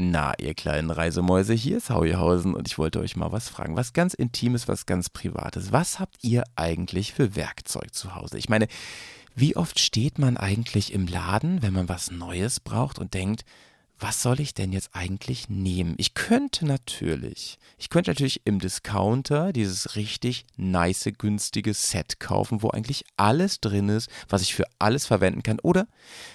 Na, ihr kleinen Reisemäuse, hier ist Hauihausen und ich wollte euch mal was fragen. Was ganz Intimes, was ganz Privates. Was habt ihr eigentlich für Werkzeug zu Hause? Ich meine, wie oft steht man eigentlich im Laden, wenn man was Neues braucht und denkt, was soll ich denn jetzt eigentlich nehmen? Ich könnte natürlich, ich könnte natürlich im Discounter dieses richtig nice, günstige Set kaufen, wo eigentlich alles drin ist, was ich für alles verwenden kann. Oder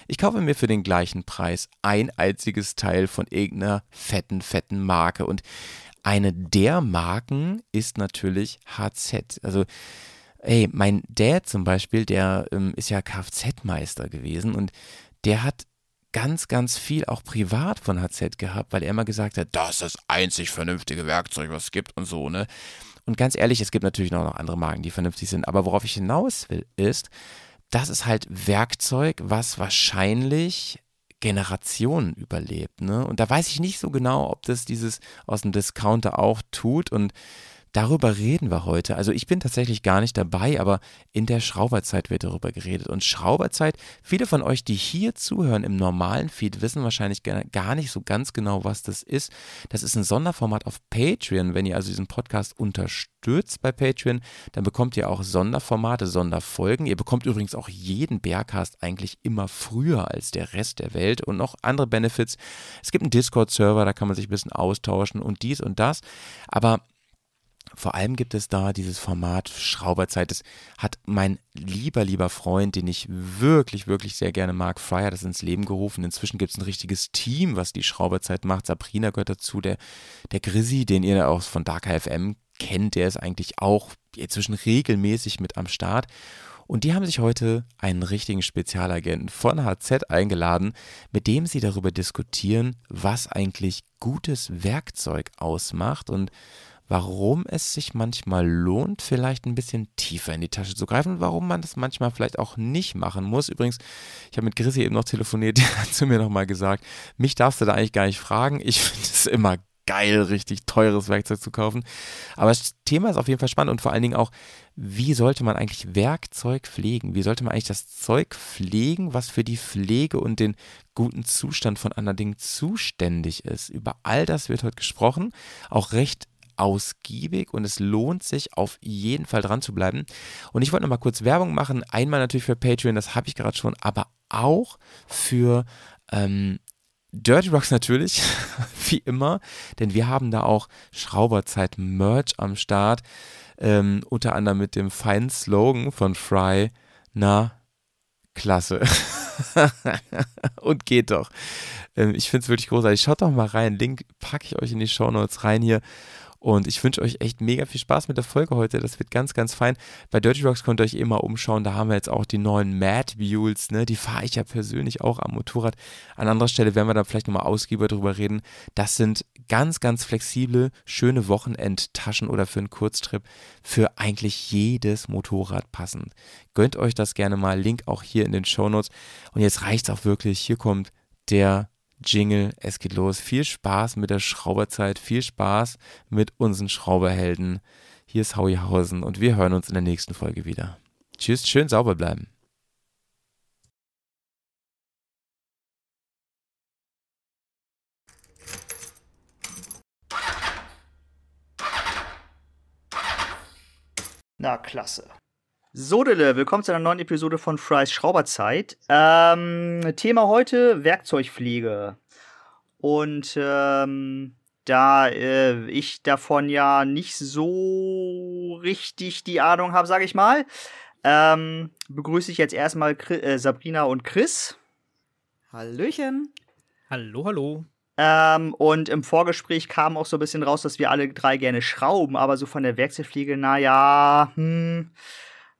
ich kaufe mir für den gleichen Preis ein einziges Teil von irgendeiner fetten, fetten Marke. Und eine der Marken ist natürlich HZ. Also, ey, mein Dad zum Beispiel, der ähm, ist ja Kfz-Meister gewesen und der hat ganz, ganz viel auch privat von HZ gehabt, weil er immer gesagt hat, das ist das einzig vernünftige Werkzeug, was es gibt und so, ne? Und ganz ehrlich, es gibt natürlich noch andere Marken, die vernünftig sind, aber worauf ich hinaus will, ist, das ist halt Werkzeug, was wahrscheinlich Generationen überlebt, ne? Und da weiß ich nicht so genau, ob das dieses aus dem Discounter auch tut und Darüber reden wir heute. Also ich bin tatsächlich gar nicht dabei, aber in der Schrauberzeit wird darüber geredet. Und Schrauberzeit, viele von euch, die hier zuhören im normalen Feed, wissen wahrscheinlich gar nicht so ganz genau, was das ist. Das ist ein Sonderformat auf Patreon. Wenn ihr also diesen Podcast unterstützt bei Patreon, dann bekommt ihr auch Sonderformate, Sonderfolgen. Ihr bekommt übrigens auch jeden Bearcast eigentlich immer früher als der Rest der Welt und noch andere Benefits. Es gibt einen Discord-Server, da kann man sich ein bisschen austauschen und dies und das. Aber vor allem gibt es da dieses Format Schrauberzeit. Das hat mein lieber, lieber Freund, den ich wirklich, wirklich sehr gerne mag, Fryer, das ins Leben gerufen. Inzwischen gibt es ein richtiges Team, was die Schrauberzeit macht. Sabrina gehört dazu, der, der Grizzy, den ihr auch von Dark FM kennt, der ist eigentlich auch inzwischen regelmäßig mit am Start. Und die haben sich heute einen richtigen Spezialagenten von HZ eingeladen, mit dem sie darüber diskutieren, was eigentlich gutes Werkzeug ausmacht und warum es sich manchmal lohnt, vielleicht ein bisschen tiefer in die Tasche zu greifen und warum man das manchmal vielleicht auch nicht machen muss. Übrigens, ich habe mit Chrissy eben noch telefoniert, der hat zu mir nochmal gesagt, mich darfst du da eigentlich gar nicht fragen. Ich finde es immer geil, richtig teures Werkzeug zu kaufen. Aber das Thema ist auf jeden Fall spannend und vor allen Dingen auch, wie sollte man eigentlich Werkzeug pflegen? Wie sollte man eigentlich das Zeug pflegen, was für die Pflege und den guten Zustand von anderen Dingen zuständig ist? Über all das wird heute gesprochen, auch recht ausgiebig und es lohnt sich auf jeden Fall dran zu bleiben. Und ich wollte noch mal kurz Werbung machen. Einmal natürlich für Patreon, das habe ich gerade schon, aber auch für ähm, Dirty Rocks natürlich, wie immer, denn wir haben da auch Schrauberzeit-Merch am Start. Ähm, unter anderem mit dem feinen Slogan von Fry, na, klasse. und geht doch. Ähm, ich finde es wirklich großartig. Schaut doch mal rein. Link packe ich euch in die Show Notes rein hier. Und ich wünsche euch echt mega viel Spaß mit der Folge heute. Das wird ganz, ganz fein. Bei Dirty Rocks könnt ihr euch eh mal umschauen. Da haben wir jetzt auch die neuen Mad Mules. Ne? Die fahre ich ja persönlich auch am Motorrad. An anderer Stelle werden wir da vielleicht nochmal ausgiebiger drüber reden. Das sind ganz, ganz flexible, schöne Wochenendtaschen oder für einen Kurztrip für eigentlich jedes Motorrad passend. Gönnt euch das gerne mal. Link auch hier in den Show Notes. Und jetzt reicht es auch wirklich. Hier kommt der Jingle, es geht los. Viel Spaß mit der Schrauberzeit, viel Spaß mit unseren Schrauberhelden. Hier ist Hauihausen und wir hören uns in der nächsten Folge wieder. Tschüss, schön sauber bleiben. Na, klasse. So, Dille, willkommen zu einer neuen Episode von Fry's Schrauberzeit. Ähm, Thema heute Werkzeugpflege. Und ähm, da äh, ich davon ja nicht so richtig die Ahnung habe, sage ich mal, ähm, begrüße ich jetzt erstmal Chris, äh, Sabrina und Chris. Hallöchen. Hallo, hallo. Ähm, und im Vorgespräch kam auch so ein bisschen raus, dass wir alle drei gerne schrauben, aber so von der Werkzeugpflege, naja, hm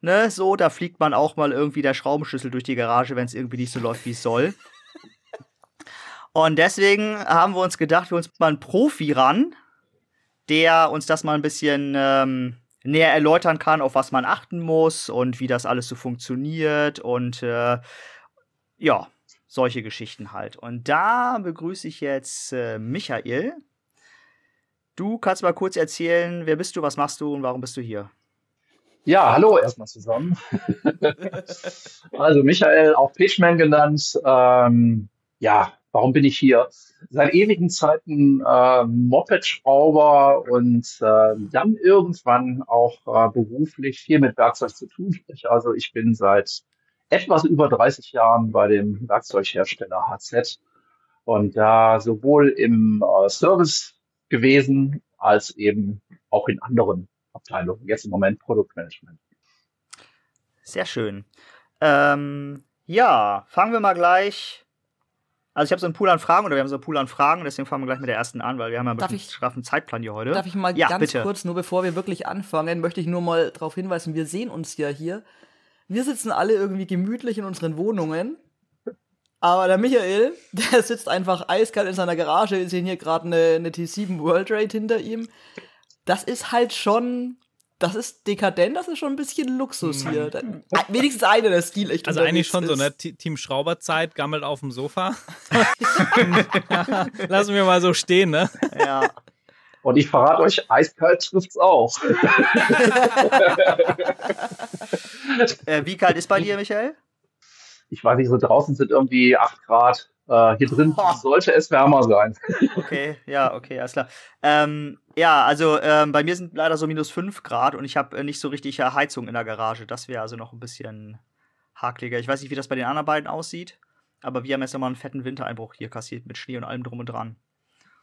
ne, so, da fliegt man auch mal irgendwie der Schraubenschlüssel durch die Garage, wenn es irgendwie nicht so läuft, wie es soll. Und deswegen haben wir uns gedacht, wir uns mal einen Profi ran, der uns das mal ein bisschen ähm, näher erläutern kann, auf was man achten muss und wie das alles so funktioniert und äh, ja, solche Geschichten halt. Und da begrüße ich jetzt äh, Michael. Du kannst mal kurz erzählen, wer bist du, was machst du und warum bist du hier? Ja, hallo erstmal zusammen. also Michael, auch Pitchman genannt. Ähm, ja, warum bin ich hier? Seit ewigen Zeiten äh, Moped-Schrauber und äh, dann irgendwann auch äh, beruflich viel mit Werkzeug zu tun. Also ich bin seit etwas über 30 Jahren bei dem Werkzeughersteller HZ und da sowohl im äh, Service gewesen als eben auch in anderen Abteilungen. Jetzt im Moment Produktmanagement. Sehr schön. Ähm, ja, fangen wir mal gleich also ich habe so einen Pool an Fragen oder wir haben so einen Pool an Fragen, deswegen fangen wir gleich mit der ersten an, weil wir haben ja einen Darf straffen Zeitplan hier heute. Darf ich mal ja, ganz bitte. kurz, nur bevor wir wirklich anfangen, möchte ich nur mal darauf hinweisen, wir sehen uns ja hier. Wir sitzen alle irgendwie gemütlich in unseren Wohnungen. Aber der Michael, der sitzt einfach eiskalt in seiner Garage. Wir sehen hier gerade eine, eine T7 World Rate hinter ihm. Das ist halt schon das ist dekadent, das ist schon ein bisschen Luxus hier. Da, wenigstens einer der Stil echt Also eigentlich schon ist. so, ne? Team Schrauberzeit, gammelt auf dem Sofa. Lassen wir mal so stehen, ne? Ja. Und ich verrate euch, eiskalt trifft's auch. äh, wie kalt ist bei dir, Michael? Ich weiß nicht, so draußen sind irgendwie 8 Grad. Äh, hier drin oh. sollte es wärmer sein. Okay, ja, okay, alles klar. Ähm, ja, also ähm, bei mir sind leider so minus 5 Grad und ich habe äh, nicht so richtig äh, Heizung in der Garage. Das wäre also noch ein bisschen hakliger. Ich weiß nicht, wie das bei den anderen beiden aussieht, aber wir haben jetzt nochmal einen fetten Wintereinbruch hier kassiert mit Schnee und allem drum und dran.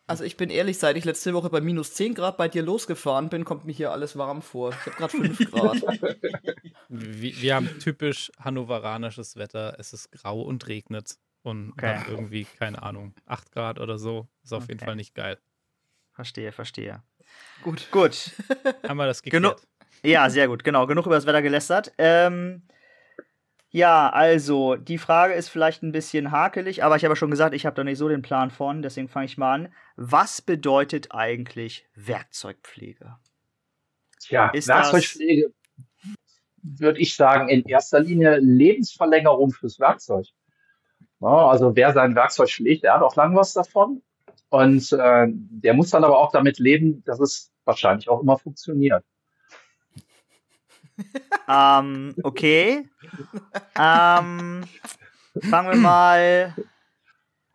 Also ich bin ehrlich, seit ich letzte Woche bei minus 10 Grad bei dir losgefahren bin, kommt mir hier alles warm vor. Ich habe gerade 5 Grad. wir, wir haben typisch hannoveranisches Wetter. Es ist grau und regnet. Und okay. dann irgendwie, keine Ahnung, 8 Grad oder so. Ist auf okay. jeden Fall nicht geil. Verstehe, verstehe. Gut. Gut. Haben wir das geklärt. Genu ja, sehr gut, genau. Genug über das Wetter gelästert. Ähm, ja, also, die Frage ist vielleicht ein bisschen hakelig, aber ich habe ja schon gesagt, ich habe da nicht so den Plan von, deswegen fange ich mal an. Was bedeutet eigentlich Werkzeugpflege? Tja, ist Werkzeugpflege würde ich sagen, in erster Linie Lebensverlängerung fürs Werkzeug. Also wer sein Werkzeug schlägt, der hat auch lang was davon. Und äh, der muss dann aber auch damit leben, dass es wahrscheinlich auch immer funktioniert. ähm, okay. ähm, fangen wir mal.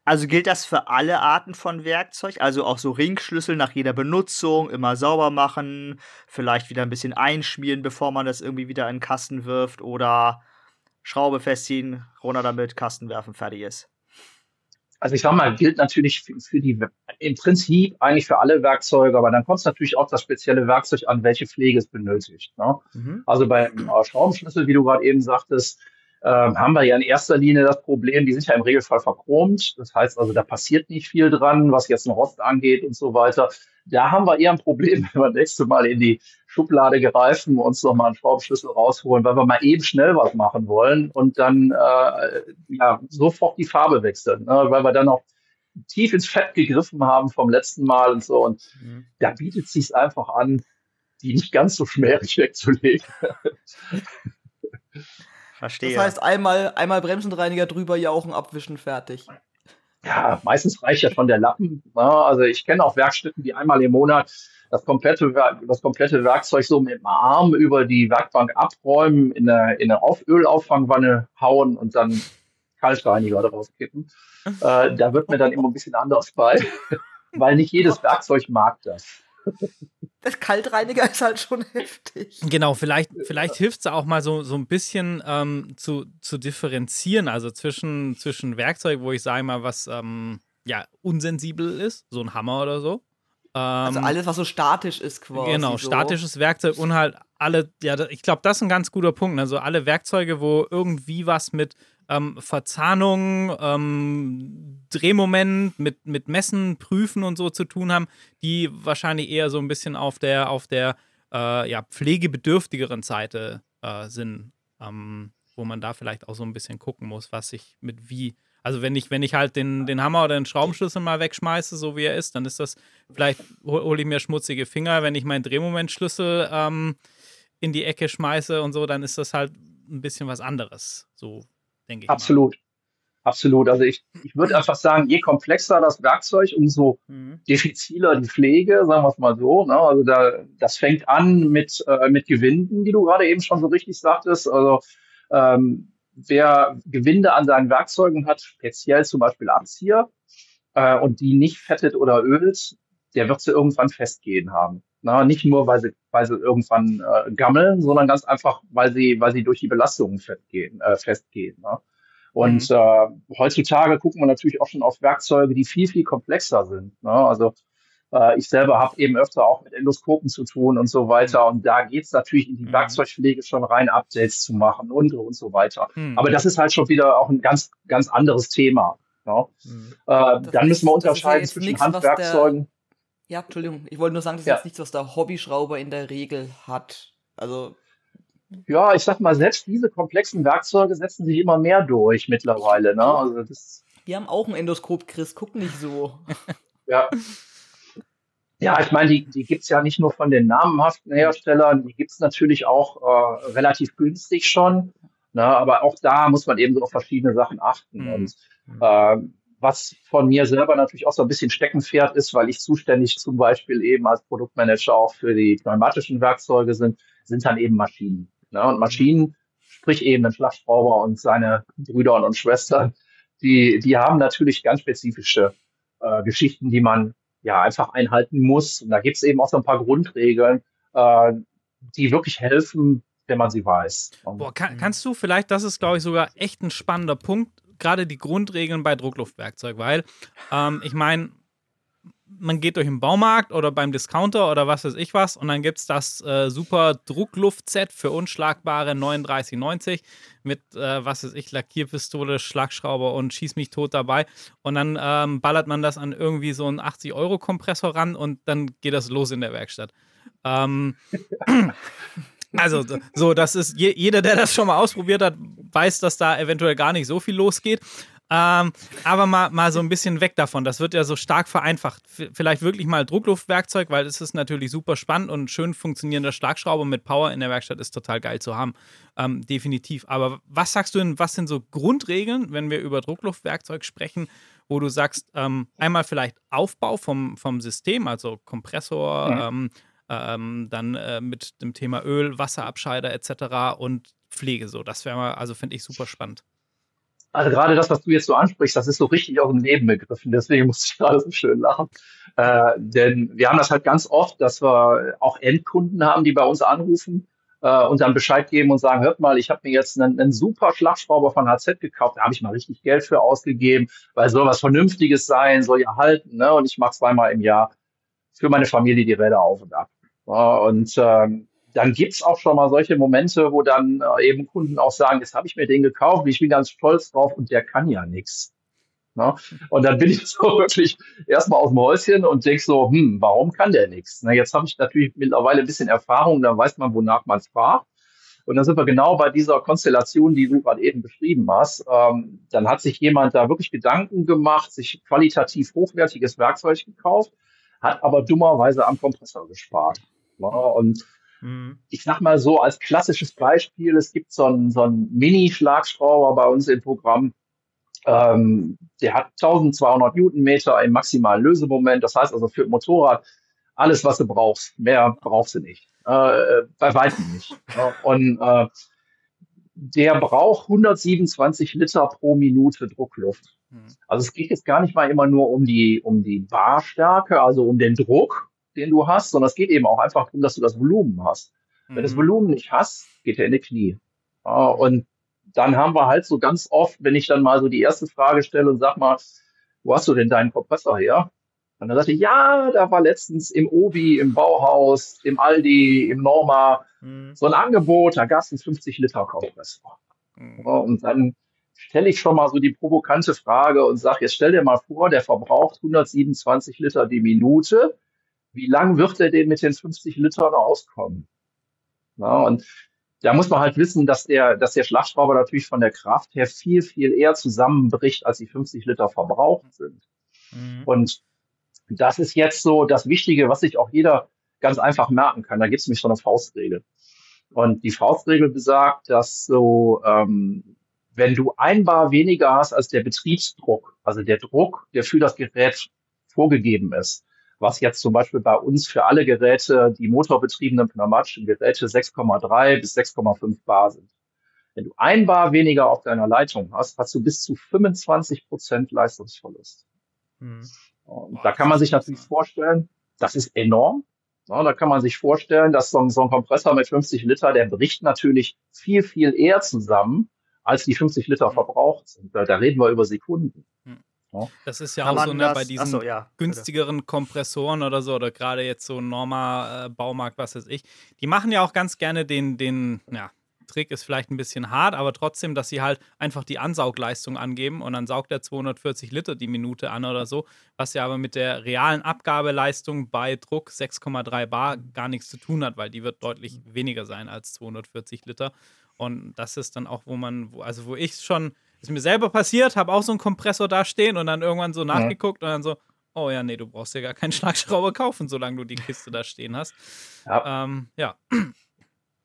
Also gilt das für alle Arten von Werkzeug? Also auch so Ringschlüssel nach jeder Benutzung, immer sauber machen, vielleicht wieder ein bisschen einschmieren, bevor man das irgendwie wieder in den Kasten wirft oder Schraube festziehen, runter damit, Kasten werfen, fertig ist. Also ich sag mal, gilt natürlich für, für, die, im Prinzip eigentlich für alle Werkzeuge, aber dann kommt es natürlich auch das spezielle Werkzeug an, welche Pflege es benötigt. Ne? Mhm. Also beim äh, Schraubenschlüssel, wie du gerade eben sagtest, äh, haben wir ja in erster Linie das Problem, die sind ja im Regelfall verchromt. Das heißt also, da passiert nicht viel dran, was jetzt einen Rost angeht und so weiter. Da haben wir eher ein Problem, wenn wir das nächste Mal in die Schublade greifen, uns nochmal einen Schraubenschlüssel rausholen, weil wir mal eben schnell was machen wollen und dann äh, ja, sofort die Farbe wechseln, ne? weil wir dann auch tief ins Fett gegriffen haben vom letzten Mal und so. Und mhm. da bietet sich einfach an, die nicht ganz so schmerig wegzulegen. Verstehe. Das heißt, einmal, einmal Bremsenreiniger drüber, jauchen, abwischen, fertig. Ja, meistens reicht ja schon der Lappen. Ne? Also ich kenne auch Werkstätten, die einmal im Monat das komplette, das komplette Werkzeug so mit dem Arm über die Werkbank abräumen, in eine, in eine Auf Ölauffangwanne hauen und dann Kaltreiniger daraus kippen. Äh, da wird mir dann immer ein bisschen anders bei, weil nicht jedes Werkzeug mag das. Das Kaltreiniger ist halt schon heftig. Genau, vielleicht, vielleicht hilft es auch mal so, so ein bisschen ähm, zu, zu differenzieren, also zwischen, zwischen Werkzeug, wo ich sage mal, was ähm, ja unsensibel ist, so ein Hammer oder so, also ähm, alles, was so statisch ist quasi. Genau, so. statisches Werkzeug und halt alle, ja, ich glaube, das ist ein ganz guter Punkt. Also alle Werkzeuge, wo irgendwie was mit ähm, Verzahnung, ähm, Drehmoment, mit, mit Messen, Prüfen und so zu tun haben, die wahrscheinlich eher so ein bisschen auf der, auf der äh, ja, pflegebedürftigeren Seite äh, sind, ähm, wo man da vielleicht auch so ein bisschen gucken muss, was sich mit wie also wenn ich, wenn ich halt den, den Hammer oder den Schraubenschlüssel mal wegschmeiße, so wie er ist, dann ist das, vielleicht hole ich mir schmutzige Finger. Wenn ich meinen Drehmomentschlüssel ähm, in die Ecke schmeiße und so, dann ist das halt ein bisschen was anderes. So denke ich. Absolut. Mal. Absolut. Also ich, ich würde einfach sagen, je komplexer das Werkzeug, umso mhm. diffiziler die Pflege, sagen wir es mal so. Ne? Also da, das fängt an mit, äh, mit Gewinden, die du gerade eben schon so richtig sagtest. Also ähm, wer Gewinde an seinen Werkzeugen hat, speziell zum Beispiel Abzieher, äh, und die nicht fettet oder ölt, der wird sie irgendwann festgehen haben. Na, nicht nur, weil sie, weil sie irgendwann äh, gammeln, sondern ganz einfach, weil sie, weil sie durch die Belastungen festgehen. Äh, festgehen ne? Und mhm. äh, heutzutage gucken wir natürlich auch schon auf Werkzeuge, die viel, viel komplexer sind. Ne? Also äh, ich selber habe eben öfter auch mit Endoskopen zu tun und so weiter. Und da geht's natürlich in die mhm. Werkzeugpflege schon rein, Updates zu machen und, und so weiter. Mhm. Aber das ist halt schon wieder auch ein ganz, ganz anderes Thema. Ne? Mhm. Äh, dann müssen wir unterscheiden ja zwischen nix, Handwerkzeugen. Ja, Entschuldigung, ich wollte nur sagen, das ist ja. jetzt nichts, was der Hobbyschrauber in der Regel hat. Also ja, ich sag mal, selbst diese komplexen Werkzeuge setzen sich immer mehr durch mittlerweile. Ne? Also das Wir haben auch ein Endoskop, Chris, guck nicht so. ja. Ja, ich meine, die, die gibt's ja nicht nur von den namenhaften Herstellern, die gibt's natürlich auch äh, relativ günstig schon. Ne? Aber auch da muss man eben so auf verschiedene Sachen achten. Mhm. Und äh, was von mir selber natürlich auch so ein bisschen Steckenpferd ist, weil ich zuständig zum Beispiel eben als Produktmanager auch für die pneumatischen Werkzeuge sind, sind dann eben Maschinen. Ne? Und Maschinen, sprich eben ein Schlagschrauber und seine Brüder und Schwestern, die, die haben natürlich ganz spezifische äh, Geschichten, die man ja einfach einhalten muss. Und da gibt es eben auch so ein paar Grundregeln, äh, die wirklich helfen, wenn man sie weiß. Boah, kann, kannst du vielleicht, das ist, glaube ich, sogar echt ein spannender Punkt, gerade die Grundregeln bei Druckluftwerkzeug, weil ähm, ich meine, man geht durch den Baumarkt oder beim Discounter oder was weiß ich was und dann gibt es das äh, super Druckluftset für unschlagbare 39,90 mit, äh, was weiß ich, Lackierpistole, Schlagschrauber und Schieß mich tot dabei. Und dann ähm, ballert man das an irgendwie so einen 80-Euro-Kompressor ran und dann geht das los in der Werkstatt. Ähm, also, so, das ist, jeder, der das schon mal ausprobiert hat, weiß, dass da eventuell gar nicht so viel losgeht. Ähm, aber mal, mal so ein bisschen weg davon. Das wird ja so stark vereinfacht. V vielleicht wirklich mal Druckluftwerkzeug, weil es ist natürlich super spannend und schön funktionierender Schlagschrauber mit Power in der Werkstatt ist total geil zu haben. Ähm, definitiv. Aber was sagst du denn, was sind so Grundregeln, wenn wir über Druckluftwerkzeug sprechen, wo du sagst, ähm, einmal vielleicht Aufbau vom, vom System, also Kompressor, ja. Ähm, dann äh, mit dem Thema Öl, Wasserabscheider etc. und Pflege so. Das wäre mal, also finde ich super spannend. Also gerade das, was du jetzt so ansprichst, das ist so richtig auch im Leben begriffen. Deswegen muss ich gerade so schön lachen. Äh, denn wir haben das halt ganz oft, dass wir auch Endkunden haben, die bei uns anrufen äh, und dann Bescheid geben und sagen, hört mal, ich habe mir jetzt einen, einen super Schlagschrauber von HZ gekauft, da habe ich mal richtig Geld für ausgegeben, weil soll was Vernünftiges sein, soll ja halten. Ne? Und ich mache zweimal im Jahr für meine Familie die Räder auf und ab. Und ähm, dann gibt's auch schon mal solche Momente, wo dann äh, eben Kunden auch sagen, jetzt habe ich mir den gekauft, ich bin ganz stolz drauf und der kann ja nichts. Ne? Und dann bin ich so wirklich erstmal aus dem Häuschen und denk so, hm, warum kann der nichts? Na, jetzt habe ich natürlich mittlerweile ein bisschen Erfahrung, dann weiß man, wonach man fragt. Und dann sind wir genau bei dieser Konstellation, die du gerade eben beschrieben hast. Ähm, dann hat sich jemand da wirklich Gedanken gemacht, sich qualitativ hochwertiges Werkzeug gekauft, hat aber dummerweise am Kompressor gespart. Ja, und mhm. ich sag mal so als klassisches Beispiel, es gibt so einen, so einen Mini-Schlagschrauber bei uns im Programm, ähm, der hat 1200 Newtonmeter im maximalen Lösemoment. Das heißt also für ein Motorrad alles, was du brauchst. Mehr brauchst du nicht. Äh, bei weitem nicht. Und äh, der braucht 127 Liter pro Minute Druckluft. Mhm. Also es geht jetzt gar nicht mal immer nur um die, um die Barstärke, also um den Druck, den du hast, sondern es geht eben auch einfach darum, dass du das Volumen hast. Mhm. Wenn du das mhm. Volumen nicht hast, geht er in die Knie. Ja, und dann haben wir halt so ganz oft, wenn ich dann mal so die erste Frage stelle und sag mal, wo hast du denn deinen Kompressor her? Und dann sagte ich, ja, da war letztens im Obi, im Bauhaus, im Aldi, im Norma mhm. so ein Angebot, da gab es einen 50 Liter Kompressor. Mhm. Ja, und dann stelle ich schon mal so die provokante Frage und sage, jetzt stell dir mal vor, der verbraucht 127 Liter die Minute wie lang wird er denn mit den 50 Litern auskommen? Na, und da muss man halt wissen, dass der, dass der Schlagschrauber natürlich von der Kraft her viel, viel eher zusammenbricht, als die 50 Liter verbraucht sind. Mhm. Und das ist jetzt so das Wichtige, was sich auch jeder ganz einfach merken kann. Da gibt es nämlich so eine Faustregel. Und die Faustregel besagt, dass so, ähm, wenn du ein Bar weniger hast als der Betriebsdruck, also der Druck, der für das Gerät vorgegeben ist, was jetzt zum Beispiel bei uns für alle Geräte, die motorbetriebenen pneumatischen Geräte 6,3 bis 6,5 Bar sind. Wenn du ein Bar weniger auf deiner Leitung hast, hast du bis zu 25 Prozent Leistungsverlust. Mhm. Und da kann man sich natürlich vorstellen, das ist enorm. Ja, da kann man sich vorstellen, dass so ein, so ein Kompressor mit 50 Liter, der bricht natürlich viel, viel eher zusammen, als die 50 Liter verbraucht sind. Da, da reden wir über Sekunden. Hm. Das ist ja kann auch so, ne, bei diesen so, ja, günstigeren Kompressoren oder so, oder gerade jetzt so Norma äh, Baumarkt, was weiß ich, die machen ja auch ganz gerne den, den, ja, Trick ist vielleicht ein bisschen hart, aber trotzdem, dass sie halt einfach die Ansaugleistung angeben und dann saugt er 240 Liter die Minute an oder so, was ja aber mit der realen Abgabeleistung bei Druck 6,3 Bar gar nichts zu tun hat, weil die wird deutlich weniger sein als 240 Liter. Und das ist dann auch, wo man, also wo ich schon, ist mir selber passiert, habe auch so einen Kompressor da stehen und dann irgendwann so nachgeguckt und dann so, oh ja, nee, du brauchst ja gar keinen Schlagschrauber kaufen, solange du die Kiste da stehen hast. Ja. Ähm, ja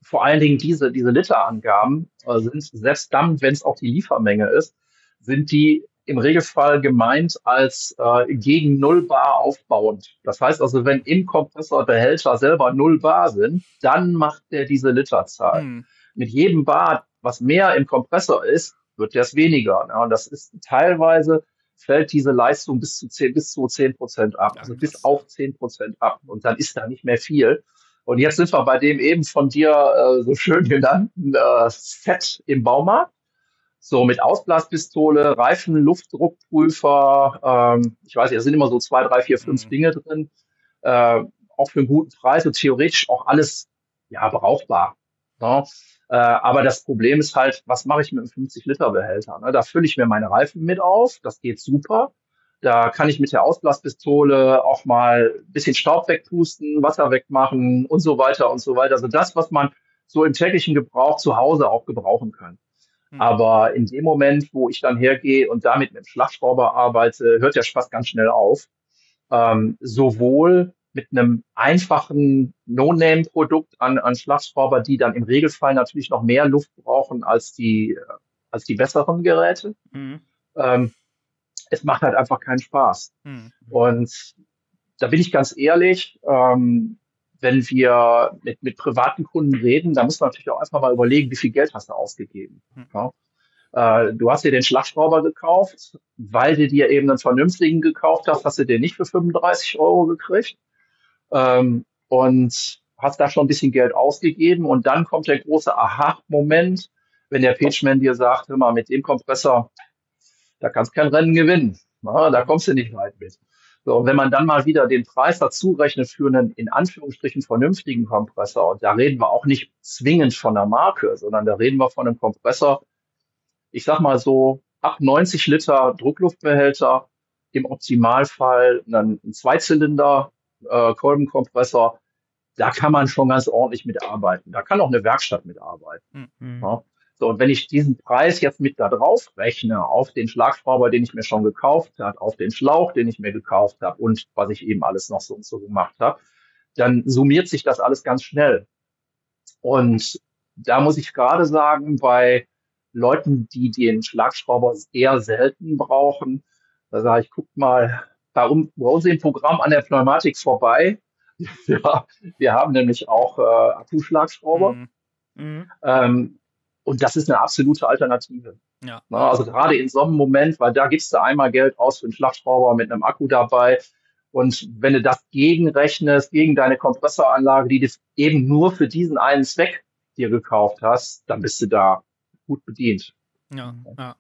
vor allen Dingen diese, diese Literangaben äh, sind selbst dann, wenn es auch die Liefermenge ist, sind die im Regelfall gemeint als äh, gegen Null Bar aufbauend. Das heißt also, wenn im Kompressorbehälter selber Null Bar sind, dann macht der diese Literzahl. Hm. Mit jedem Bar, was mehr im Kompressor ist, wird das weniger. Ja, und das ist teilweise fällt diese Leistung bis zu zehn bis zu zehn Prozent ab, also bis auf zehn Prozent ab. Und dann ist da nicht mehr viel. Und jetzt sind wir bei dem eben von dir äh, so schön genannten äh, Set im Baumarkt. So mit Ausblaspistole, Reifen, Luftdruckprüfer, ähm, ich weiß nicht, da sind immer so zwei, drei, vier, fünf mhm. Dinge drin. Äh, auch für einen guten Preis und theoretisch auch alles ja brauchbar. Ja. Äh, aber das Problem ist halt, was mache ich mit einem 50-Liter-Behälter? Ne? Da fülle ich mir meine Reifen mit auf, das geht super. Da kann ich mit der Ausblaspistole auch mal ein bisschen Staub wegpusten, Wasser wegmachen und so weiter und so weiter. Also das, was man so im täglichen Gebrauch zu Hause auch gebrauchen kann. Mhm. Aber in dem Moment, wo ich dann hergehe und damit mit dem Schlagschrauber arbeite, hört der Spaß ganz schnell auf. Ähm, sowohl mit einem einfachen No-Name-Produkt an, an Schlagschrauber, die dann im Regelfall natürlich noch mehr Luft brauchen als die, als die besseren Geräte. Mhm. Ähm, es macht halt einfach keinen Spaß. Mhm. Und da bin ich ganz ehrlich, ähm, wenn wir mit, mit privaten Kunden reden, da muss man natürlich auch einfach mal überlegen, wie viel Geld hast du ausgegeben. Mhm. Ja? Äh, du hast dir den Schlagschrauber gekauft, weil du dir eben einen vernünftigen gekauft hast, hast du den nicht für 35 Euro gekriegt. Ähm, und hast da schon ein bisschen Geld ausgegeben und dann kommt der große Aha-Moment, wenn der Pageman dir sagt, hör mal, mit dem Kompressor, da kannst kein Rennen gewinnen. Na, da kommst du nicht weit mit. So, und wenn man dann mal wieder den Preis dazu rechnet für einen in Anführungsstrichen vernünftigen Kompressor, und da reden wir auch nicht zwingend von einer Marke, sondern da reden wir von einem Kompressor, ich sag mal so ab 90 Liter Druckluftbehälter, im Optimalfall einen Zweizylinder äh, Kolbenkompressor, da kann man schon ganz ordentlich mitarbeiten. Da kann auch eine Werkstatt mitarbeiten. Mhm. Ja. So, und wenn ich diesen Preis jetzt mit da drauf rechne, auf den Schlagschrauber, den ich mir schon gekauft habe, auf den Schlauch, den ich mir gekauft habe und was ich eben alles noch so und so gemacht habe, dann summiert sich das alles ganz schnell. Und da muss ich gerade sagen, bei Leuten, die den Schlagschrauber eher selten brauchen, da sage ich, guck mal bei, bei uns im Programm an der Pneumatik vorbei. Ja, wir haben nämlich auch äh, Akkuschlagschrauber. Mhm. Mhm. Ähm, und das ist eine absolute Alternative. Ja. Also gerade in so einem Moment, weil da gibst du einmal Geld aus für einen Schlagschrauber mit einem Akku dabei. Und wenn du das gegenrechnest, gegen deine Kompressoranlage, die du eben nur für diesen einen Zweck dir gekauft hast, dann bist du da gut bedient. Ja, ja.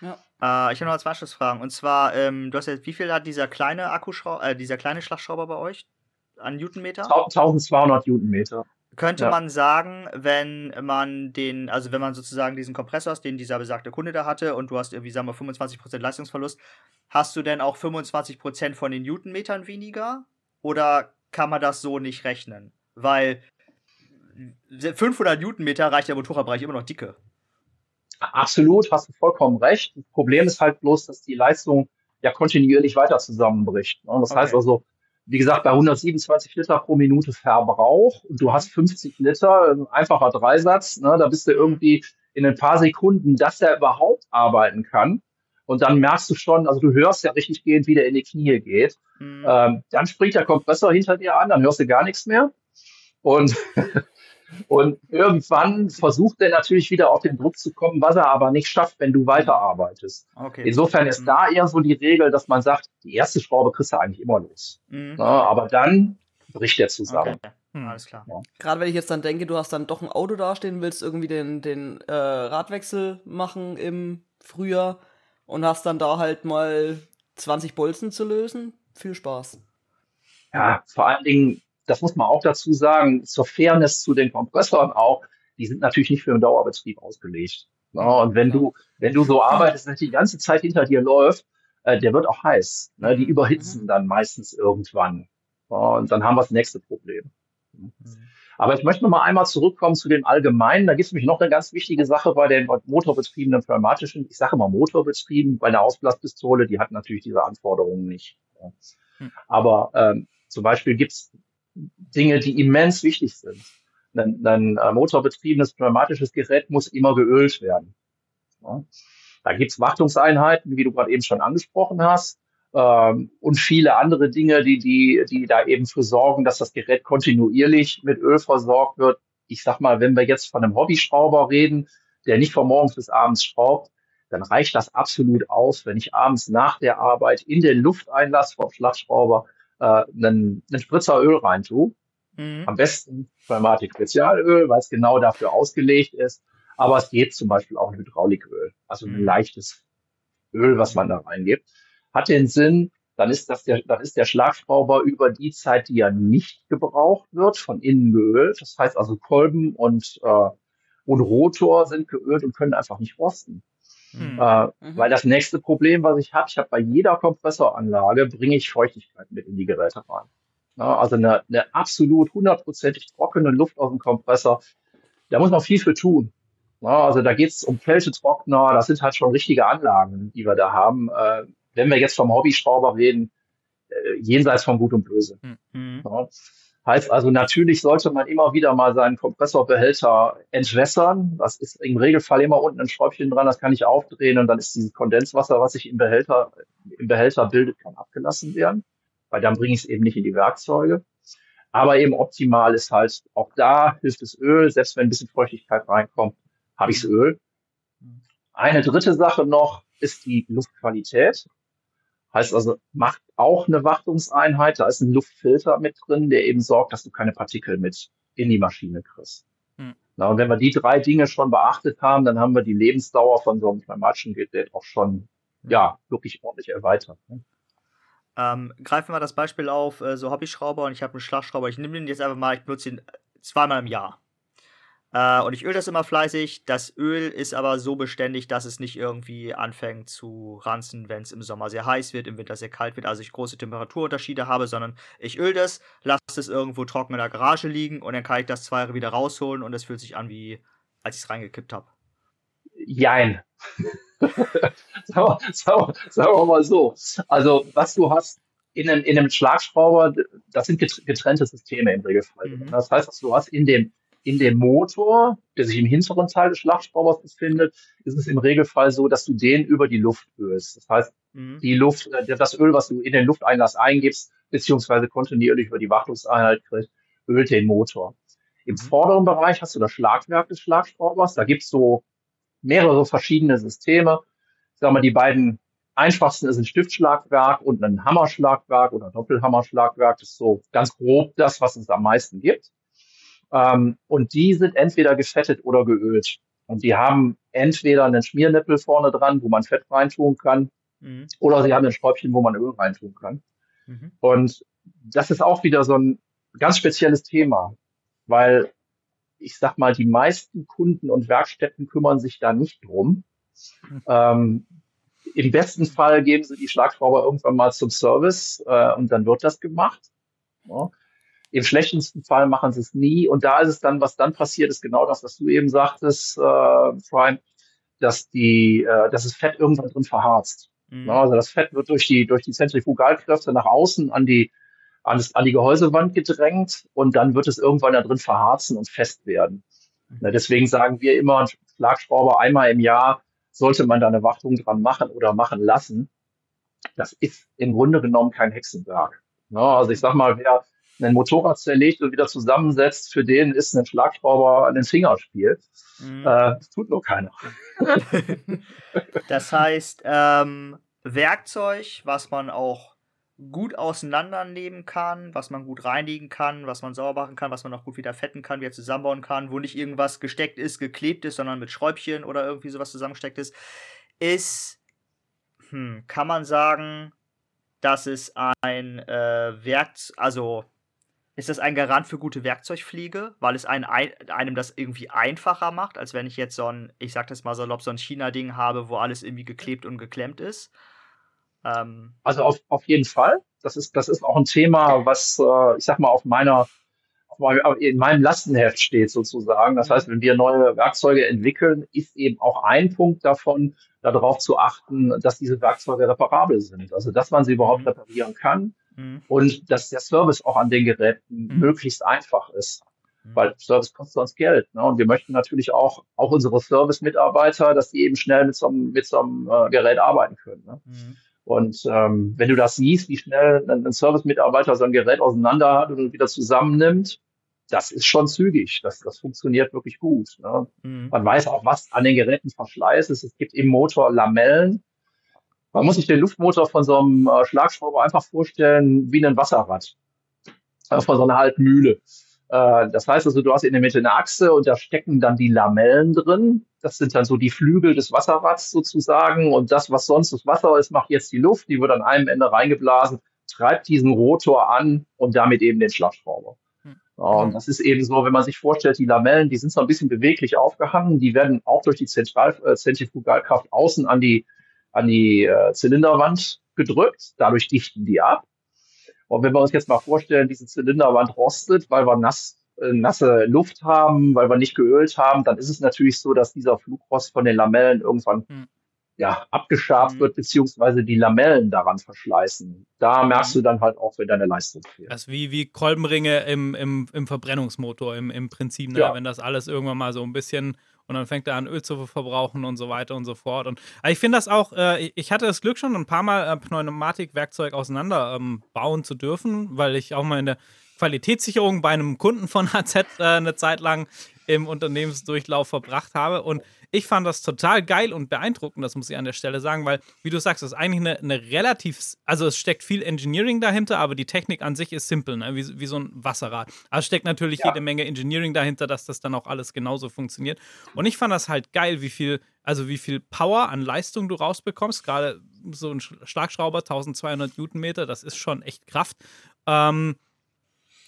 ja. Äh, ich habe noch zwei Schlussfragen. Und zwar, ähm, du hast jetzt, wie viel hat dieser kleine Akkuschrauber, äh, dieser kleine Schlagschrauber bei euch an Newtonmeter? 1200 Newtonmeter. Könnte ja. man sagen, wenn man den, also wenn man sozusagen diesen Kompressor hast, den dieser besagte Kunde da hatte und du hast irgendwie, sagen wir, 25% Leistungsverlust, hast du denn auch 25% von den Newtonmetern weniger? Oder kann man das so nicht rechnen? Weil 500 Newtonmeter reicht der Motorradbereich immer noch dicke. Absolut, hast du vollkommen recht. Das Problem ist halt bloß, dass die Leistung ja kontinuierlich weiter zusammenbricht. Ne? Das okay. heißt also, wie gesagt, bei 127 Liter pro Minute Verbrauch und du hast 50 Liter, ein einfacher Dreisatz, ne, da bist du irgendwie in ein paar Sekunden, dass er überhaupt arbeiten kann. Und dann merkst du schon, also du hörst ja richtig gehend, wie der in die Knie geht. Mhm. Ähm, dann springt der Kompressor hinter dir an, dann hörst du gar nichts mehr. Und Und irgendwann versucht er natürlich wieder auf den Druck zu kommen, was er aber nicht schafft, wenn du weiterarbeitest. Okay. Insofern ist mhm. da eher so die Regel, dass man sagt, die erste Schraube kriegst du eigentlich immer los. Mhm. Na, aber dann bricht er zusammen. Okay. Hm. Alles klar. Ja. Gerade wenn ich jetzt dann denke, du hast dann doch ein Auto dastehen, willst irgendwie den, den äh, Radwechsel machen im Frühjahr und hast dann da halt mal 20 Bolzen zu lösen. Viel Spaß. Ja, vor allen Dingen, das muss man auch dazu sagen, zur Fairness zu den Kompressoren auch, die sind natürlich nicht für den Dauerbetrieb ausgelegt. Ja, und wenn du, wenn du so arbeitest, dass die ganze Zeit hinter dir läuft, äh, der wird auch heiß. Ne? Die überhitzen dann meistens irgendwann. Ja, und dann haben wir das nächste Problem. Aber ich möchte noch mal einmal zurückkommen zu den Allgemeinen. Da gibt es nämlich noch eine ganz wichtige Sache bei den motorbetriebenen pneumatischen. Ich sage immer motorbetrieben, bei einer Ausblaspistole, die hat natürlich diese Anforderungen nicht. Hm. Aber ähm, zum Beispiel gibt es Dinge, die immens wichtig sind. Ein, ein äh, motorbetriebenes pneumatisches Gerät muss immer geölt werden. Ja. Da gibt es Wartungseinheiten, wie du gerade eben schon angesprochen hast ähm, und viele andere Dinge, die, die, die da eben für sorgen, dass das Gerät kontinuierlich mit Öl versorgt wird. Ich sag mal, wenn wir jetzt von einem Hobbyschrauber reden, der nicht von morgens bis abends schraubt, dann reicht das absolut aus, wenn ich abends nach der Arbeit in den Lufteinlass vom Schlagschrauber äh, einen, einen Spritzer Öl rein tue. Mhm. Am besten Pneumatik Spezialöl, weil es genau dafür ausgelegt ist. Aber es geht zum Beispiel auch ein Hydrauliköl, also ein mhm. leichtes Öl, was man da reingibt hat den Sinn, dann ist das der, dann ist der Schlagschrauber über die Zeit, die er nicht gebraucht wird, von innen geölt. Das heißt also Kolben und, äh, und Rotor sind geölt und können einfach nicht rosten. Mhm. Äh, mhm. Weil das nächste Problem, was ich habe, ich habe bei jeder Kompressoranlage, bringe ich Feuchtigkeit mit in die Geräte rein. Ja, also eine, eine absolut hundertprozentig trockene Luft aus dem Kompressor, da muss man viel für tun. Ja, also da geht es um Kältetrockner, das sind halt schon richtige Anlagen, die wir da haben. Äh, wenn wir jetzt vom Hobbyschrauber reden, äh, jenseits von Gut und Böse. Mhm. Ja. Heißt also, natürlich sollte man immer wieder mal seinen Kompressorbehälter entwässern. Das ist im Regelfall immer unten ein Schräubchen dran, das kann ich aufdrehen und dann ist dieses Kondenswasser, was sich im Behälter, im Behälter bildet, kann abgelassen werden. Weil dann bringe ich es eben nicht in die Werkzeuge. Aber eben optimal ist halt, auch da hilft das Öl, selbst wenn ein bisschen Feuchtigkeit reinkommt, habe ich das Öl. Eine dritte Sache noch ist die Luftqualität. Heißt also, macht auch eine Wartungseinheit. Da ist ein Luftfilter mit drin, der eben sorgt, dass du keine Partikel mit in die Maschine kriegst. Hm. Na, und wenn wir die drei Dinge schon beachtet haben, dann haben wir die Lebensdauer von so einem pneumatischen Gerät auch schon, ja, wirklich ordentlich erweitert. Ne? Ähm, greifen wir das Beispiel auf, äh, so Hobbyschrauber und ich habe einen Schlagschrauber. Ich nehme den jetzt einfach mal, ich benutze ihn zweimal im Jahr. Äh, und ich öle das immer fleißig. Das Öl ist aber so beständig, dass es nicht irgendwie anfängt zu ranzen, wenn es im Sommer sehr heiß wird, im Winter sehr kalt wird, also ich große Temperaturunterschiede habe, sondern ich öle das, lasse es irgendwo trocken in der Garage liegen und dann kann ich das zwei Jahre wieder rausholen und es fühlt sich an, wie als ich es reingekippt habe. Jein. sagen, wir, sagen, sagen wir mal so. Also, was du hast in einem, in einem Schlagschrauber, das sind getrennte Systeme im Regelfall. Mhm. Das heißt, du hast in dem in dem Motor, der sich im hinteren Teil des Schlagschraubers befindet, ist es im Regelfall so, dass du den über die Luft ölst. Das heißt, mhm. die Luft, äh, das Öl, was du in den Lufteinlass eingibst, beziehungsweise kontinuierlich über die Wartungseinheit kriegst, ölt den Motor. Im mhm. vorderen Bereich hast du das Schlagwerk des Schlagschraubers. Da gibt's so mehrere verschiedene Systeme. Ich sag mal, die beiden einfachsten ist ein Stiftschlagwerk und ein Hammerschlagwerk oder Doppelhammerschlagwerk. Das ist so ganz grob das, was es am meisten gibt. Ähm, und die sind entweder gefettet oder geölt. Und die haben entweder einen Schmiernippel vorne dran, wo man Fett reintun kann, mhm. oder sie haben ein Schräubchen, wo man Öl reintun kann. Mhm. Und das ist auch wieder so ein ganz spezielles Thema, weil ich sag mal, die meisten Kunden und Werkstätten kümmern sich da nicht drum. Mhm. Ähm, Im besten Fall geben sie die Schlagschrauber irgendwann mal zum Service äh, und dann wird das gemacht. Ja. Im schlechtesten Fall machen sie es nie. Und da ist es dann, was dann passiert, ist genau das, was du eben sagtest, äh, Brian, dass die, äh, dass das Fett irgendwann drin verharzt. Mhm. also das Fett wird durch die, durch die Zentrifugalkräfte nach außen an die, an, das, an die Gehäusewand gedrängt und dann wird es irgendwann da drin verharzen und fest werden. Mhm. Na, deswegen sagen wir immer, Schlagschrauber einmal im Jahr sollte man da eine Wartung dran machen oder machen lassen. Das ist im Grunde genommen kein Hexenwerk. Na, also ich sag mal, wer ein Motorrad zerlegt und wieder zusammensetzt, für den ist ein Schlagschrauber ein Fingerspiel. Mhm. Äh, das tut nur keiner. das heißt, ähm, Werkzeug, was man auch gut auseinandernehmen kann, was man gut reinigen kann, was man sauber machen kann, was man auch gut wieder fetten kann, wieder zusammenbauen kann, wo nicht irgendwas gesteckt ist, geklebt ist, sondern mit Schräubchen oder irgendwie sowas zusammengesteckt ist, ist, hm, kann man sagen, dass es ein äh, Werkzeug, also ist das ein Garant für gute Werkzeugpflege, weil es ein, einem das irgendwie einfacher macht, als wenn ich jetzt so ein, ich sag das mal salopp, so ein China-Ding habe, wo alles irgendwie geklebt und geklemmt ist? Ähm also auf, auf jeden Fall. Das ist, das ist auch ein Thema, was, äh, ich sag mal, auf meiner in meinem Lastenheft steht sozusagen. Das heißt, wenn wir neue Werkzeuge entwickeln, ist eben auch ein Punkt davon, darauf zu achten, dass diese Werkzeuge reparabel sind. Also, dass man sie überhaupt mhm. reparieren kann mhm. und dass der Service auch an den Geräten mhm. möglichst einfach ist. Mhm. Weil Service kostet sonst Geld. Ne? Und wir möchten natürlich auch, auch unsere Service-Mitarbeiter, dass die eben schnell mit so einem, mit so einem äh, Gerät arbeiten können. Ne? Mhm. Und ähm, wenn du das siehst, wie schnell ein, ein Service-Mitarbeiter so ein Gerät auseinander hat und wieder zusammennimmt, das ist schon zügig. Das, das funktioniert wirklich gut. Ne? Mhm. Man weiß auch, was an den Geräten Verschleiß ist. Es gibt im Motor Lamellen. Man muss sich den Luftmotor von so einem äh, Schlagschrauber einfach vorstellen wie ein Wasserrad. Äh, von so einer alten Mühle. Äh, das heißt also, du hast in der Mitte eine Achse und da stecken dann die Lamellen drin. Das sind dann so die Flügel des Wasserrads sozusagen. Und das, was sonst das Wasser ist, macht jetzt die Luft. Die wird an einem Ende reingeblasen, treibt diesen Rotor an und damit eben den Schlagschrauber. Und das ist eben so, wenn man sich vorstellt, die Lamellen, die sind so ein bisschen beweglich aufgehangen, die werden auch durch die Zentral äh, Zentrifugalkraft außen an die, an die äh, Zylinderwand gedrückt, dadurch dichten die ab. Und wenn wir uns jetzt mal vorstellen, diese Zylinderwand rostet, weil wir nass, äh, nasse Luft haben, weil wir nicht geölt haben, dann ist es natürlich so, dass dieser Flugrost von den Lamellen irgendwann hm ja, abgeschabt mhm. wird, beziehungsweise die Lamellen daran verschleißen. Da merkst du dann halt auch, wenn deine Leistung fehlt. Das ist wie, wie Kolbenringe im, im, im Verbrennungsmotor im, im Prinzip, ne? ja. wenn das alles irgendwann mal so ein bisschen und dann fängt er an, Öl zu verbrauchen und so weiter und so fort. Und ich finde das auch, äh, ich hatte das Glück schon ein paar Mal äh, Pneumatikwerkzeug auseinanderbauen ähm, zu dürfen, weil ich auch mal in der Qualitätssicherung bei einem Kunden von HZ äh, eine Zeit lang im Unternehmensdurchlauf verbracht habe. Und ich fand das total geil und beeindruckend, das muss ich an der Stelle sagen, weil, wie du sagst, das ist eigentlich eine, eine relativ, also es steckt viel Engineering dahinter, aber die Technik an sich ist simpel, ne? wie, wie so ein Wasserrad. Also steckt natürlich ja. jede Menge Engineering dahinter, dass das dann auch alles genauso funktioniert. Und ich fand das halt geil, wie viel, also wie viel Power an Leistung du rausbekommst. Gerade so ein Schlagschrauber, 1200 Newtonmeter, das ist schon echt Kraft. Ähm,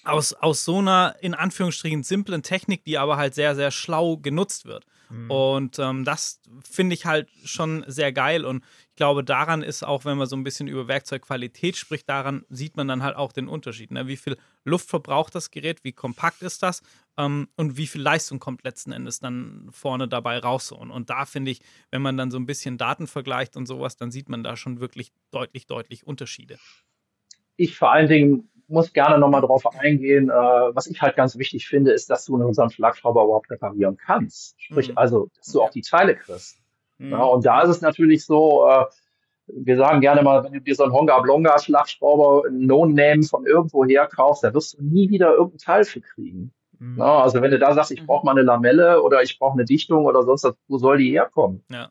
aus, aus so einer in Anführungsstrichen simplen Technik, die aber halt sehr, sehr schlau genutzt wird. Mhm. Und ähm, das finde ich halt schon sehr geil. Und ich glaube, daran ist auch, wenn man so ein bisschen über Werkzeugqualität spricht, daran sieht man dann halt auch den Unterschied. Ne? Wie viel Luft verbraucht das Gerät, wie kompakt ist das ähm, und wie viel Leistung kommt letzten Endes dann vorne dabei raus. Und, und da finde ich, wenn man dann so ein bisschen Daten vergleicht und sowas, dann sieht man da schon wirklich deutlich, deutlich Unterschiede. Ich vor allen Dingen muss gerne nochmal drauf eingehen. Äh, was ich halt ganz wichtig finde, ist, dass du in unserem Schlagschrauber überhaupt reparieren kannst. Sprich, mhm. also, dass du auch die Teile kriegst. Mhm. Ja, und da ist es natürlich so, äh, wir sagen gerne mal, wenn du dir so einen Honga Blonga Schlagschrauber No-Name von irgendwo her kaufst, da wirst du nie wieder irgendein Teil für kriegen. Mhm. Ja, also wenn du da sagst, ich brauche mal eine Lamelle oder ich brauche eine Dichtung oder sonst was, wo soll die herkommen? Ja.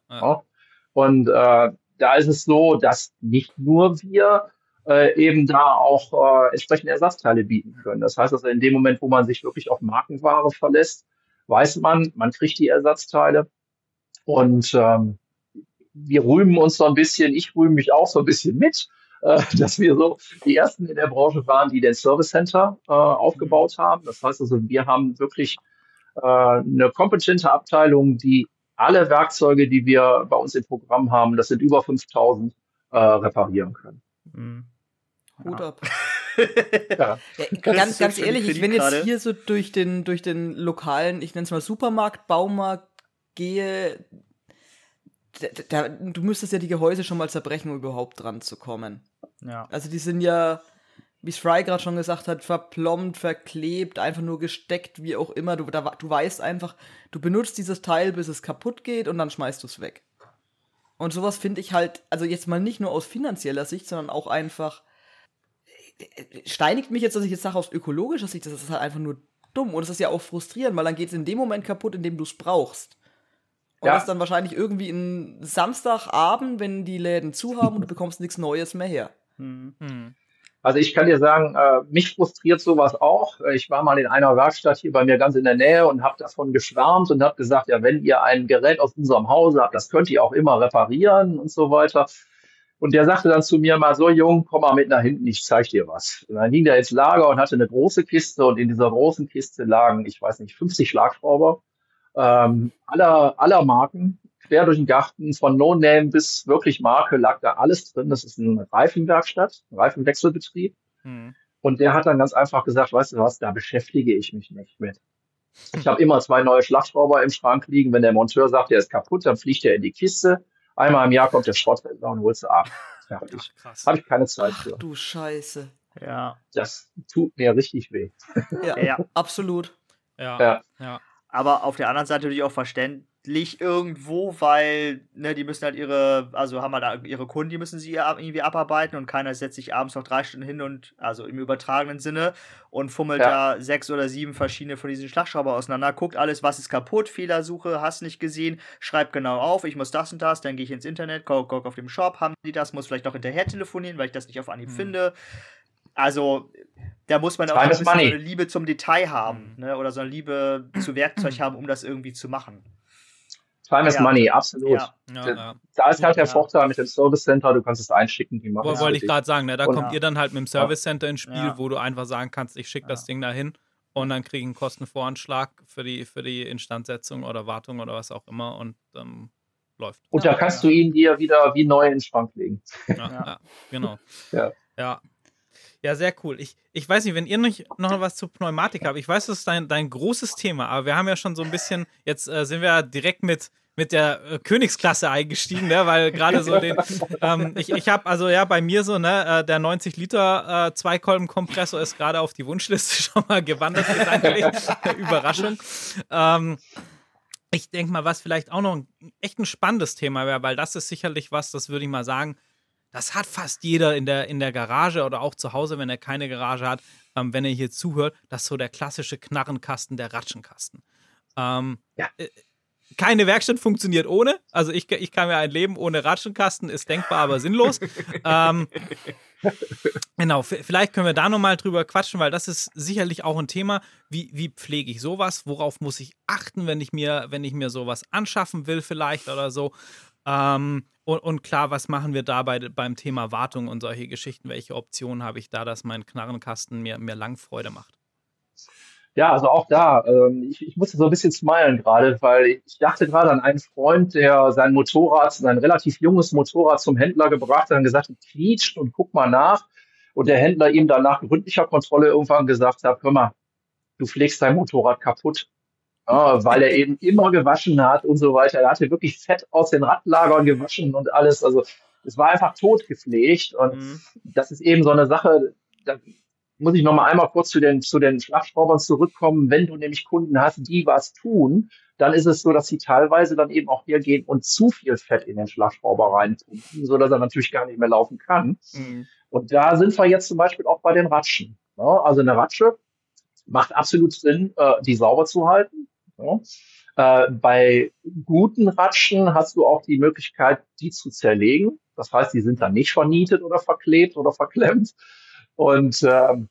Und äh, da ist es so, dass nicht nur wir äh, eben da auch äh, entsprechende Ersatzteile bieten können. Das heißt also, in dem Moment, wo man sich wirklich auf Markenware verlässt, weiß man, man kriegt die Ersatzteile. Und ähm, wir rühmen uns so ein bisschen, ich rühme mich auch so ein bisschen mit, äh, dass wir so die ersten in der Branche waren, die den Service Center äh, aufgebaut haben. Das heißt also, wir haben wirklich äh, eine kompetente Abteilung, die alle Werkzeuge, die wir bei uns im Programm haben, das sind über 5000, äh, reparieren können. Mhm. Hut ab. ja. Ja, ganz, ganz ehrlich, ich wenn jetzt hier so durch den, durch den lokalen, ich nenne es mal Supermarkt, Baumarkt gehe, da, da, du müsstest ja die Gehäuse schon mal zerbrechen, um überhaupt dran zu kommen. Ja. Also die sind ja, wie es Fry gerade schon gesagt hat, verplombt, verklebt, einfach nur gesteckt, wie auch immer. Du, da, du weißt einfach, du benutzt dieses Teil, bis es kaputt geht und dann schmeißt du es weg. Und sowas finde ich halt, also jetzt mal nicht nur aus finanzieller Sicht, sondern auch einfach, steinigt mich jetzt, dass ich jetzt sage, aus ökologischer Sicht, das ist halt einfach nur dumm. Und es ist ja auch frustrierend, weil dann geht es in dem Moment kaputt, in dem du es brauchst. Und ja. das ist dann wahrscheinlich irgendwie ein Samstagabend, wenn die Läden zu haben und du bekommst nichts Neues mehr her. Hm. hm. Also ich kann dir sagen, äh, mich frustriert sowas auch. Ich war mal in einer Werkstatt hier bei mir ganz in der Nähe und habe davon geschwärmt und habe gesagt, ja, wenn ihr ein Gerät aus unserem Hause habt, das könnt ihr auch immer reparieren und so weiter. Und der sagte dann zu mir mal, so Jung, komm mal mit nach hinten, ich zeig dir was. Und dann ging der ins Lager und hatte eine große Kiste und in dieser großen Kiste lagen, ich weiß nicht, 50 Schlagschrauber ähm, aller, aller Marken quer durch den Garten, von No-Name bis wirklich Marke, lag da alles drin. Das ist eine Reifenwerkstatt, ein Reifenwechselbetrieb. Mhm. Und der hat dann ganz einfach gesagt, weißt du was, da beschäftige ich mich nicht mit. Ich habe immer zwei neue Schlagschrauber im Schrank liegen. Wenn der Monteur sagt, der ist kaputt, dann fliegt er in die Kiste. Einmal im Jahr kommt der Schrotthändler und holt sie ab. Fertig. Habe ich keine Zeit Ach, für. du Scheiße. Ja. Das tut mir richtig weh. Ja, ja. absolut. Ja. ja. ja. Aber auf der anderen Seite natürlich auch verständlich irgendwo, weil ne, die müssen halt ihre, also haben halt ihre Kunden, die müssen sie irgendwie abarbeiten und keiner setzt sich abends noch drei Stunden hin und, also im übertragenen Sinne, und fummelt ja. da sechs oder sieben verschiedene von diesen Schlagschrauber auseinander, guckt alles, was ist kaputt, Fehlersuche, hast nicht gesehen, schreibt genau auf, ich muss das und das, dann gehe ich ins Internet, guck, guck auf dem Shop, haben die das, muss vielleicht noch hinterher telefonieren, weil ich das nicht auf Anhieb hm. finde. Also, da muss man auch ein bisschen so eine Liebe zum Detail haben, hm. ne? oder so eine Liebe zu Werkzeug haben, um das irgendwie zu machen. Time is ja. money, absolut. Ja. Ja, da ist halt der Vorteil mit dem Service Center, du kannst es einschicken, die machen Wollte ich gerade sagen, ne? da und, kommt ihr dann halt mit dem Service Center ins Spiel, wo du einfach sagen kannst, ich schicke das Ding dahin und dann kriege ich einen Kostenvoranschlag für die, für die Instandsetzung oder Wartung oder was auch immer und ähm, läuft. Und da kannst du ihn dir wieder wie neu in den Schrank legen. Ja, genau. ja. Ja. Sehr cool. Ich, ich weiß nicht, wenn ihr noch, noch was zu Pneumatik habt, ich weiß, das ist dein, dein großes Thema, aber wir haben ja schon so ein bisschen, jetzt äh, sind wir direkt mit, mit der äh, Königsklasse eingestiegen, ne? weil gerade so den, ähm, ich, ich habe also ja bei mir so, ne, äh, der 90 Liter äh, Zweikolben-Kompressor ist gerade auf die Wunschliste schon mal gewandert. Überraschung. Ähm, ich denke mal, was vielleicht auch noch ein, echt ein spannendes Thema wäre, weil das ist sicherlich was, das würde ich mal sagen, das hat fast jeder in der, in der Garage oder auch zu Hause, wenn er keine Garage hat, ähm, wenn er hier zuhört. Das ist so der klassische Knarrenkasten, der Ratschenkasten. Ähm, ja. Äh, keine Werkstatt funktioniert ohne. Also ich, ich kann mir ein Leben ohne Ratschenkasten, ist denkbar, aber sinnlos. ähm, genau, vielleicht können wir da nochmal drüber quatschen, weil das ist sicherlich auch ein Thema. Wie, wie pflege ich sowas? Worauf muss ich achten, wenn ich mir, wenn ich mir sowas anschaffen will, vielleicht oder so? Ähm, und, und, klar, was machen wir da bei, beim Thema Wartung und solche Geschichten? Welche Optionen habe ich da, dass mein Knarrenkasten mir, mir lang Freude macht? Ja, also auch da, ähm, ich, ich musste so ein bisschen smilen gerade, weil ich dachte gerade an einen Freund, der sein Motorrad, sein relativ junges Motorrad zum Händler gebracht hat und gesagt hat, quietscht und guck mal nach. Und der Händler ihm dann nach gründlicher Kontrolle irgendwann gesagt hat, hör mal, du pflegst dein Motorrad kaputt ja, weil er eben immer gewaschen hat und so weiter. Er hatte wirklich Fett aus den Radlagern gewaschen und alles. Also es war einfach tot gepflegt und mhm. das ist eben so eine Sache, da muss ich noch mal einmal kurz zu den, zu den Schlagschraubern zurückkommen. Wenn du nämlich Kunden hast, die was tun, dann ist es so, dass sie teilweise dann eben auch hergehen und zu viel Fett in den Schlagschrauber reintun, so dass er natürlich gar nicht mehr laufen kann. Mhm. Und da sind wir jetzt zum Beispiel auch bei den Ratschen. Also eine Ratsche macht absolut Sinn, äh, die sauber zu halten. Ja. Äh, bei guten Ratschen hast du auch die Möglichkeit, die zu zerlegen. Das heißt, die sind dann nicht vernietet oder verklebt oder verklemmt. Und ähm,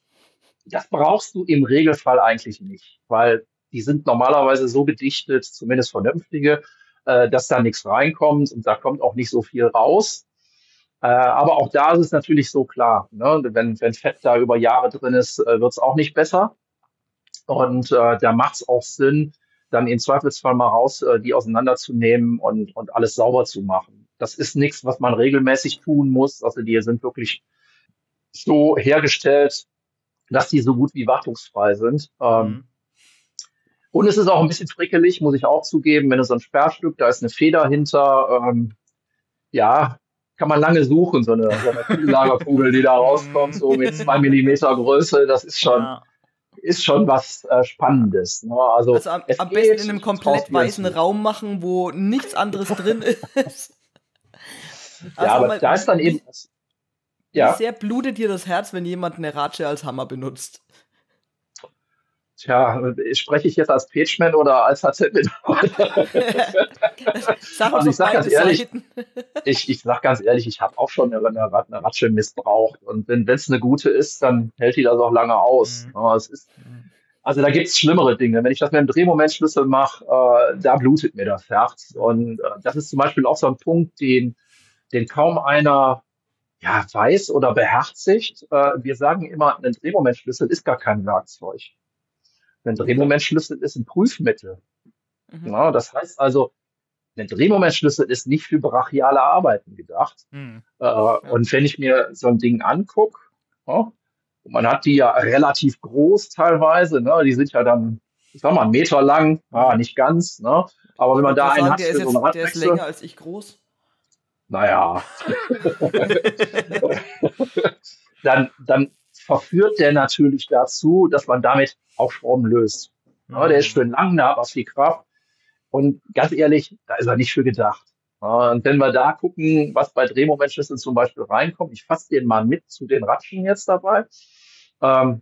das brauchst du im Regelfall eigentlich nicht, weil die sind normalerweise so gedichtet, zumindest vernünftige, äh, dass da nichts reinkommt und da kommt auch nicht so viel raus. Äh, aber auch da ist es natürlich so klar, ne? wenn, wenn Fett da über Jahre drin ist, äh, wird es auch nicht besser. Und äh, da macht es auch Sinn, dann im Zweifelsfall mal raus, äh, die auseinanderzunehmen und, und alles sauber zu machen. Das ist nichts, was man regelmäßig tun muss. Also die sind wirklich so hergestellt, dass die so gut wie wartungsfrei sind. Ähm, mhm. Und es ist auch ein bisschen frickelig, muss ich auch zugeben. Wenn es so ein Sperrstück, da ist eine Feder hinter, ähm, ja, kann man lange suchen, so eine, so eine Lagerkugel, die da rauskommt, so mit zwei Millimeter Größe, das ist schon, ja ist schon was äh, Spannendes. Ne? Also, also am, am besten in einem komplett weißen Raum machen, wo nichts anderes drin ist. Also ja, aber da ist dann eben, ja. Sehr blutet dir das Herz, wenn jemand eine Ratsche als Hammer benutzt? Tja, spreche ich jetzt als Pageman oder als HZ-Mitarbeiter? sag also ich sag ganz ehrlich, ich, ich sag ganz ehrlich, ich habe auch schon eine, eine, eine Ratsche missbraucht. Und wenn es eine gute ist, dann hält die das auch lange aus. Mhm. Aber es ist, also da gibt es schlimmere Dinge. Wenn ich das mit einem Drehmomentschlüssel mache, äh, da blutet mir das Herz. Und äh, das ist zum Beispiel auch so ein Punkt, den, den kaum einer ja, weiß oder beherzigt. Äh, wir sagen immer, ein Drehmomentschlüssel ist gar kein Werkzeug. Ein Drehmomentschlüssel ist ein Prüfmittel. Mhm. Ja, das heißt also, ein Drehmomentschlüssel ist nicht für brachiale Arbeiten gedacht. Mhm. Äh, ja. Und wenn ich mir so ein Ding angucke, ja, man hat die ja relativ groß teilweise, ne? die sind ja dann, ich sag mal, einen Meter lang, ja, nicht ganz, ne? aber wenn man da einen sagen, hat, der, ist, so jetzt, der ist länger als ich groß. Naja. dann, dann verführt der natürlich dazu, dass man damit auch Schrauben löst. Ja, der ist schön lang, da hat viel Kraft. Und ganz ehrlich, da ist er nicht für gedacht. Und wenn wir da gucken, was bei Drehmomentschlüsseln zum Beispiel reinkommt, ich fasse den mal mit zu den Ratschen jetzt dabei, ähm,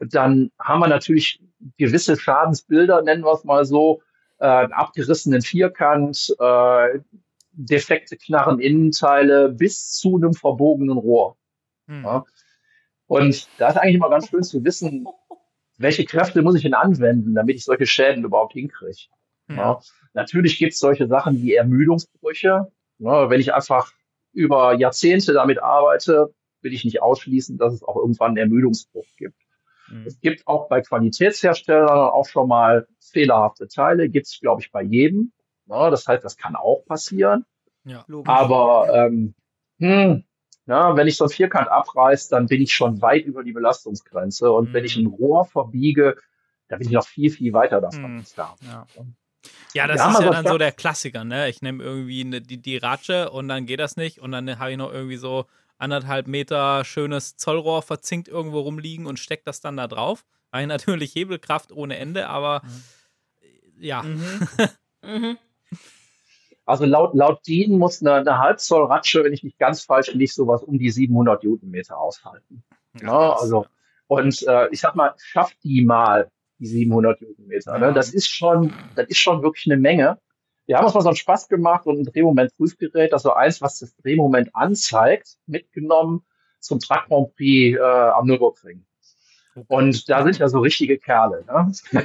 dann haben wir natürlich gewisse Schadensbilder, nennen wir es mal so, äh, abgerissenen Vierkant, äh, defekte Knarren-Innenteile bis zu einem verbogenen Rohr. Hm. Ja. Und da ist eigentlich immer ganz schön zu wissen, welche Kräfte muss ich denn anwenden, damit ich solche Schäden überhaupt hinkriege. Ja. Ja. Natürlich gibt es solche Sachen wie Ermüdungsbrüche. Ja, wenn ich einfach über Jahrzehnte damit arbeite, will ich nicht ausschließen, dass es auch irgendwann einen Ermüdungsbruch gibt. Mhm. Es gibt auch bei Qualitätsherstellern auch schon mal fehlerhafte Teile, gibt es, glaube ich, bei jedem. das heißt, das kann auch passieren. Ja, Aber ähm, hm, ja, wenn ich so ein Vierkant abreiße, dann bin ich schon weit über die Belastungsgrenze. Und mhm. wenn ich ein Rohr verbiege, dann bin ich noch viel, viel weiter davon. Mhm. Ja. Ja, das ist ja dann so der Klassiker, ne? Ich nehme irgendwie eine, die, die Ratsche und dann geht das nicht und dann habe ich noch irgendwie so anderthalb Meter schönes Zollrohr verzinkt irgendwo rumliegen und stecke das dann da drauf. Habe ich natürlich Hebelkraft ohne Ende, aber mhm. ja. Mhm. mhm. Also laut, laut DIN muss eine, eine Halbzoll-Ratsche, wenn ich nicht ganz falsch liege, sowas um die 700 Newtonmeter aushalten. Ja, ja also, und äh, ich sag mal, schafft die mal die 700 Newtonmeter. Ne? Das ist schon, das ist schon wirklich eine Menge. Wir haben uns mal so einen Spaß gemacht und ein Drehmoment-Prüfgerät, also eins, was das Drehmoment anzeigt, mitgenommen zum Truck Grand Prix äh, am Nürburgring. Und da sind ja so richtige Kerle. Ne?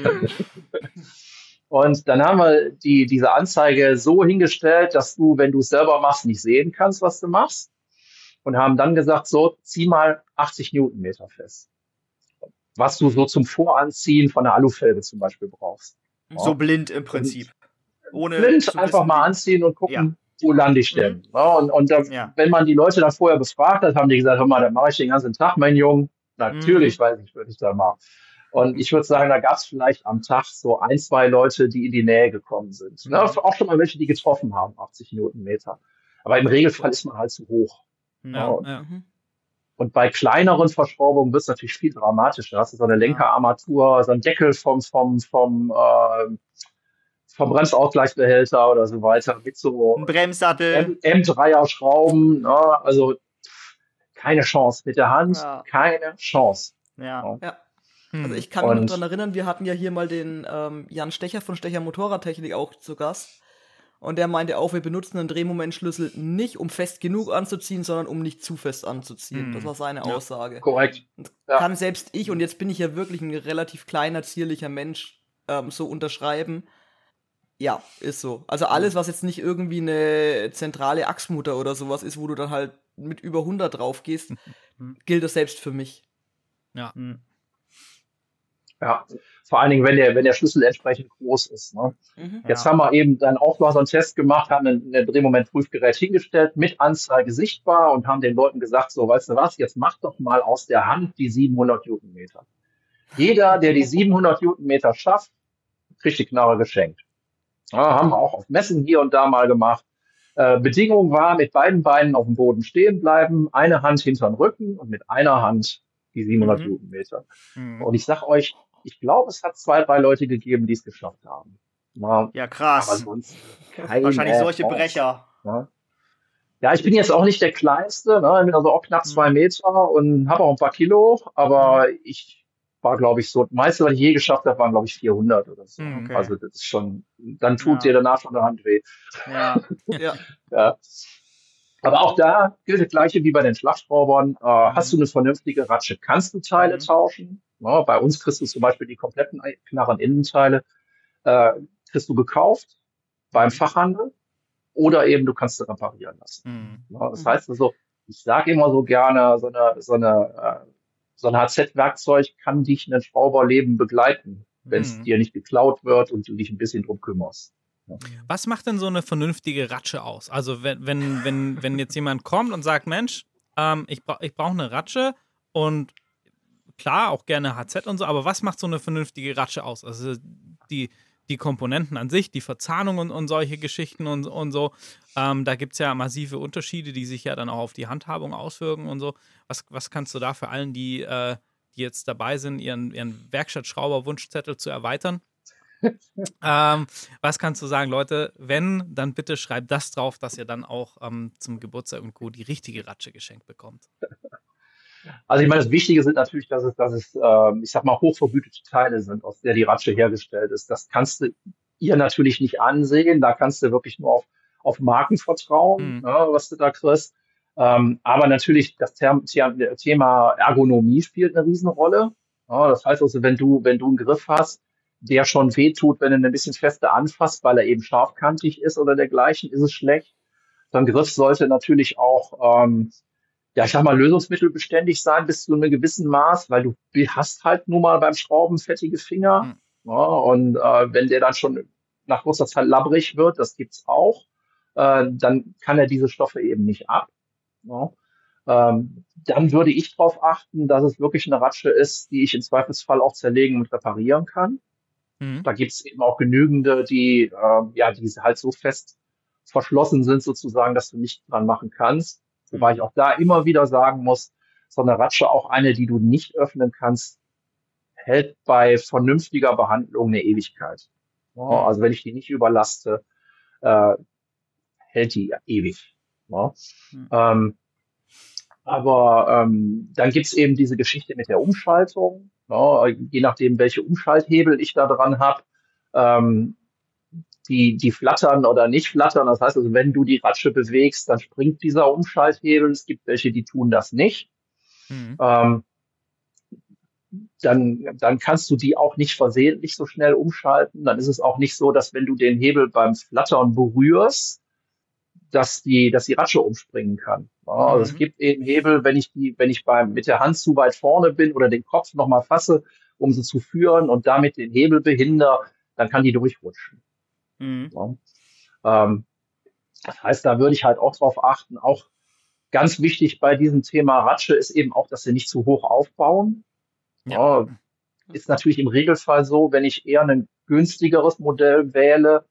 Mhm. Und dann haben wir die, diese Anzeige so hingestellt, dass du, wenn du es selber machst, nicht sehen kannst, was du machst. Und haben dann gesagt, so, zieh mal 80 Newtonmeter fest. Was du so zum Voranziehen von der Alufelge zum Beispiel brauchst. So ja. blind im Prinzip. Ohne blind einfach mal anziehen und gucken, ja. wo lande ich denn. Mhm. Ja, und und da, wenn man die Leute dann vorher befragt hat, haben die gesagt, hör mal, das mache ich den ganzen Tag, mein Junge. Natürlich mhm. weiß ich, was ich da mache. Und ich würde sagen, da gab es vielleicht am Tag so ein, zwei Leute, die in die Nähe gekommen sind. Ne? Auch schon mal welche, die getroffen haben, 80 Newtonmeter. Aber im Regelfall ist man halt zu hoch. Ja, und, ja. und bei kleineren Verschraubungen wird es natürlich viel dramatischer. Da hast du so eine Lenkerarmatur, so einen Deckel vom, vom, vom, äh, vom Bremsausgleichsbehälter oder so weiter mit so Ein Bremssattel. M 3er Schrauben. Ne? Also keine Chance. Mit der Hand ja. keine Chance. Ja. ja. Also hm. ich kann mich daran erinnern, wir hatten ja hier mal den ähm, Jan Stecher von Stecher Motorradtechnik auch zu Gast. Und der meinte auch, wir benutzen einen Drehmomentschlüssel nicht, um fest genug anzuziehen, sondern um nicht zu fest anzuziehen. Hm. Das war seine ja, Aussage. Korrekt. Ja. Kann selbst ich, und jetzt bin ich ja wirklich ein relativ kleiner, zierlicher Mensch, ähm, so unterschreiben. Ja, ist so. Also alles, was jetzt nicht irgendwie eine zentrale Achsmutter oder sowas ist, wo du dann halt mit über 100 drauf gehst, hm. gilt das selbst für mich. Ja. Hm. Ja, vor allen Dingen, wenn der, wenn der Schlüssel entsprechend groß ist. Ne? Mhm, Jetzt ja. haben wir eben dann auch mal so einen Test gemacht, haben ein, ein Drehmomentprüfgerät hingestellt, mit Anzeige sichtbar und haben den Leuten gesagt, so, weißt du was, jetzt mach doch mal aus der Hand die 700 Newtonmeter. Jeder, der die 700 Newtonmeter schafft, kriegt die Knarre geschenkt. Ja, haben wir auch auf Messen hier und da mal gemacht. Äh, Bedingung war, mit beiden Beinen auf dem Boden stehen bleiben, eine Hand hinter den Rücken und mit einer Hand die 700 mhm. Newtonmeter. Mhm. Und ich sag euch, ich glaube, es hat zwei, drei Leute gegeben, die es geschafft haben. Na, ja, krass. Wahrscheinlich solche Brecher. Ja. Ja, ich bin jetzt auch nicht der Kleinste, ne? ich bin also auch knapp zwei Meter und habe auch ein paar Kilo, aber ich war, glaube ich, so, das meiste, was ich je geschafft habe, waren, glaube ich, 400 oder so. Hm, okay. Also das ist schon, dann tut Ja. dir danach schon der Hand weh. Ja. ja. Ja. Aber auch da gilt das Gleiche wie bei den Schlagschraubern. Äh, hast du eine vernünftige Ratsche, kannst du Teile Mhm. tauschen. Ja, bei uns kriegst du zum Beispiel die kompletten Knarren Innenteile, äh, kriegst du gekauft beim Fachhandel oder eben du kannst sie reparieren lassen. Mhm. Ja, das Mhm. heißt also, ich sage immer so gerne, so eine, so eine, äh, so ein HZ-Werkzeug kann dich in ein Schrauberleben begleiten, wenn es Mhm. dir nicht geklaut wird und du dich ein bisschen drum kümmerst. Was macht denn so eine vernünftige Ratsche aus? Also wenn, wenn, wenn, wenn jetzt jemand kommt und sagt, Mensch, ähm, ich, bra ich brauche eine Ratsche und klar, auch gerne HZ und so, aber was macht so eine vernünftige Ratsche aus? Also die, die Komponenten an sich, die Verzahnung und, und solche Geschichten und, und so. Ähm, da gibt es ja massive Unterschiede, die sich ja dann auch auf die Handhabung auswirken und so. Was, was kannst du da für allen, die, äh, die jetzt dabei sind, ihren, ihren Werkstattschrauber-Wunschzettel zu erweitern? Ähm, was kannst du sagen, Leute? Wenn, dann bitte schreibt das drauf, dass ihr dann auch ähm, zum Geburtstag und Co. die richtige Ratsche geschenkt bekommt. Also ich meine, das Wichtige sind natürlich, dass es, dass es, ähm, ich sag mal, hochvergütete Teile sind, aus der die Ratsche hergestellt ist. Das kannst du ihr natürlich nicht ansehen. Da kannst du wirklich nur auf, auf Marken vertrauen, Mhm. ja, was du da kriegst. Ähm, aber natürlich, das Term, Thema- Thema Ergonomie spielt eine Riesenrolle. Ja, das heißt also, wenn du, wenn du einen Griff hast, der schon wehtut, wenn du ihn ein bisschen fester anfasst, weil er eben scharfkantig ist oder dergleichen, ist es schlecht. Ein Griff sollte natürlich auch, ähm, ja, ich sag mal, lösungsmittelbeständig sein bis zu einem gewissen Maß, weil du hast halt nun mal beim Schrauben fettige Finger. Mhm. Ja, und äh, wenn der dann schon nach kurzer Zeit labbrig wird, das gibt's auch, äh, dann kann er diese Stoffe eben nicht ab. Ja. Ähm, dann würde ich darauf achten, dass es wirklich eine Ratsche ist, die ich im Zweifelsfall auch zerlegen und reparieren kann. Mhm. Da gibt's eben auch genügende, die ähm, ja, die halt so fest verschlossen sind sozusagen, dass du nicht dran machen kannst. Wobei ich auch da immer wieder sagen muss, so eine Ratsche, auch eine, die du nicht öffnen kannst, hält bei vernünftiger Behandlung eine Ewigkeit. Ja, also wenn ich die nicht überlaste, äh, hält die ewig. Ja. Hm. Ähm, aber ähm, dann gibt's eben diese Geschichte mit der Umschaltung. Ja, je nachdem, welche Umschalthebel ich da dran habe, ähm, die, die flattern oder nicht flattern. Das heißt also, wenn du die Ratsche bewegst, dann springt dieser Umschalthebel. Es gibt welche, die tun das nicht. Mhm. Ähm, dann, dann kannst du die auch nicht versehentlich so schnell umschalten. Dann ist es auch nicht so, dass wenn du den Hebel beim Flattern berührst, dass die, dass die Ratsche umspringen kann. Also es Mhm. gibt eben Hebel, wenn ich die, wenn ich beim, mit der Hand zu weit vorne bin oder den Kopf nochmal fasse, um sie zu führen und damit den Hebel behindere, dann kann die durchrutschen. Mhm. Ja. Ähm, das heißt, da würde ich halt auch drauf achten. Auch ganz wichtig bei diesem Thema Ratsche ist eben auch, dass sie nicht zu hoch aufbauen. Ja. Ja. Ist natürlich im Regelfall so, wenn ich eher ein günstigeres Modell wähle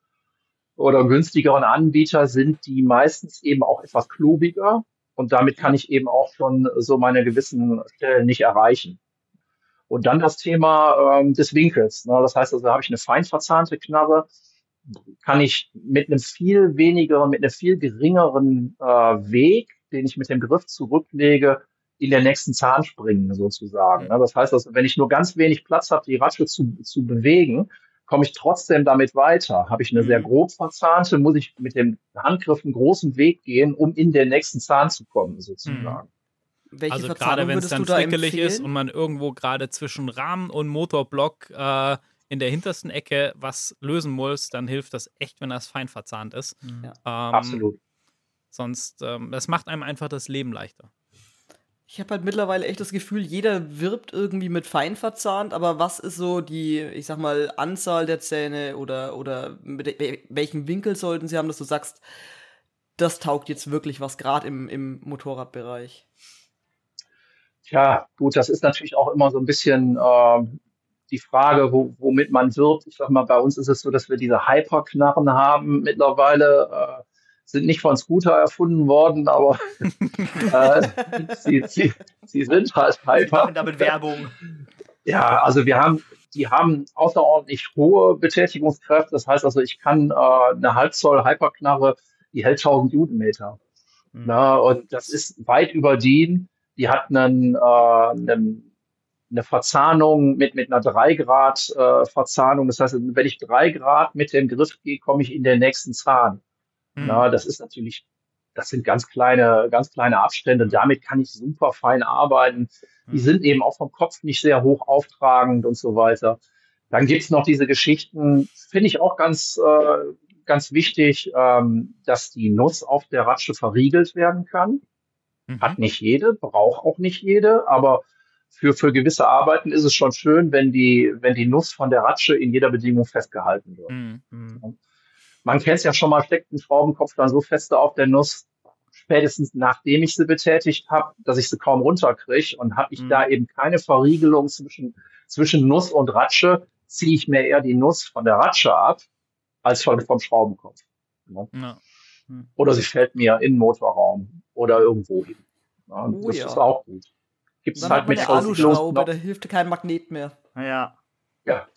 oder günstigeren Anbieter, sind die meistens eben auch etwas klobiger und damit kann ich eben auch schon so meine gewissen Stellen nicht erreichen. Und dann das Thema ähm, des Winkels. Ne? Das heißt also, da habe ich eine fein verzahnte Knarre, kann ich mit einem viel wenigeren, mit einem viel geringeren äh, Weg, den ich mit dem Griff zurücklege, in den nächsten Zahn springen sozusagen. Ne? Das heißt also, wenn ich nur ganz wenig Platz habe, die Ratsche zu, zu bewegen, komme ich trotzdem damit weiter. Habe ich eine Mhm. sehr grob verzahnte, muss ich mit dem Handgriff einen großen Weg gehen, um in den nächsten Zahn zu kommen sozusagen. Welche also gerade wenn es dann da frickelig ist und man irgendwo gerade zwischen Rahmen und Motorblock äh, in der hintersten Ecke was lösen muss, dann hilft das echt, wenn das fein verzahnt ist. Mhm. Ja. Ähm, Absolut. Sonst, ähm, das macht einem einfach das Leben leichter. Ich habe halt mittlerweile echt das Gefühl, jeder wirbt irgendwie mit fein verzahnt, aber was ist so die, ich sag mal, Anzahl der Zähne oder, oder mit wel- welchen Winkel sollten sie haben, dass du sagst, das taugt jetzt wirklich was, gerade im, im Motorradbereich? Tja, gut, das ist natürlich auch immer so ein bisschen ähm, die Frage, wo, womit man wirbt. Ich sag mal, bei uns ist es so, dass wir diese Hyperknarren haben mittlerweile. Äh, sind nicht von Scooter erfunden worden, aber äh, sie, sie, sie sind halt Wir Hyper. machen damit Werbung. Ja, also wir haben, die haben außerordentlich hohe Betätigungskräfte. Das heißt also, ich kann äh, eine Halbzoll Hyperknarre, die hält 1000 Newtonmeter. Mhm. Na, und das ist weit über DIN. Die hat einen, äh, einen eine Verzahnung mit, mit einer 3 Grad äh, Verzahnung. Das heißt, wenn ich 3 Grad mit dem Griff gehe, komme ich in den nächsten Zahn. Mhm. Na, das ist natürlich, das sind ganz kleine, ganz kleine Abstände. Damit kann ich super fein arbeiten. Die mhm. sind eben auch vom Kopf nicht sehr hoch auftragend und so weiter. Dann gibt's noch diese Geschichten, finde ich auch ganz, äh, ganz wichtig, ähm, dass die Nuss auf der Ratsche verriegelt werden kann. Mhm. Hat nicht jede, braucht auch nicht jede, aber für, für gewisse Arbeiten ist es schon schön, wenn die, wenn die Nuss von der Ratsche in jeder Bedingung festgehalten wird. Mhm. Man kennt es ja schon mal, steckt ein Schraubenkopf dann so feste auf der Nuss, spätestens nachdem ich sie betätigt habe, dass ich sie kaum runterkriege und habe ich mhm. da eben keine Verriegelung zwischen, zwischen Nuss und Ratsche, ziehe ich mir eher die Nuss von der Ratsche ab, als von, vom Schraubenkopf. Ja. Ja. Mhm. Oder sie fällt mir in den Motorraum oder irgendwo hin. Ja, oh, das ist auch gut. Gibt es halt mit eine Aluschraube, da hilft kein Magnet mehr. Ja. Ja.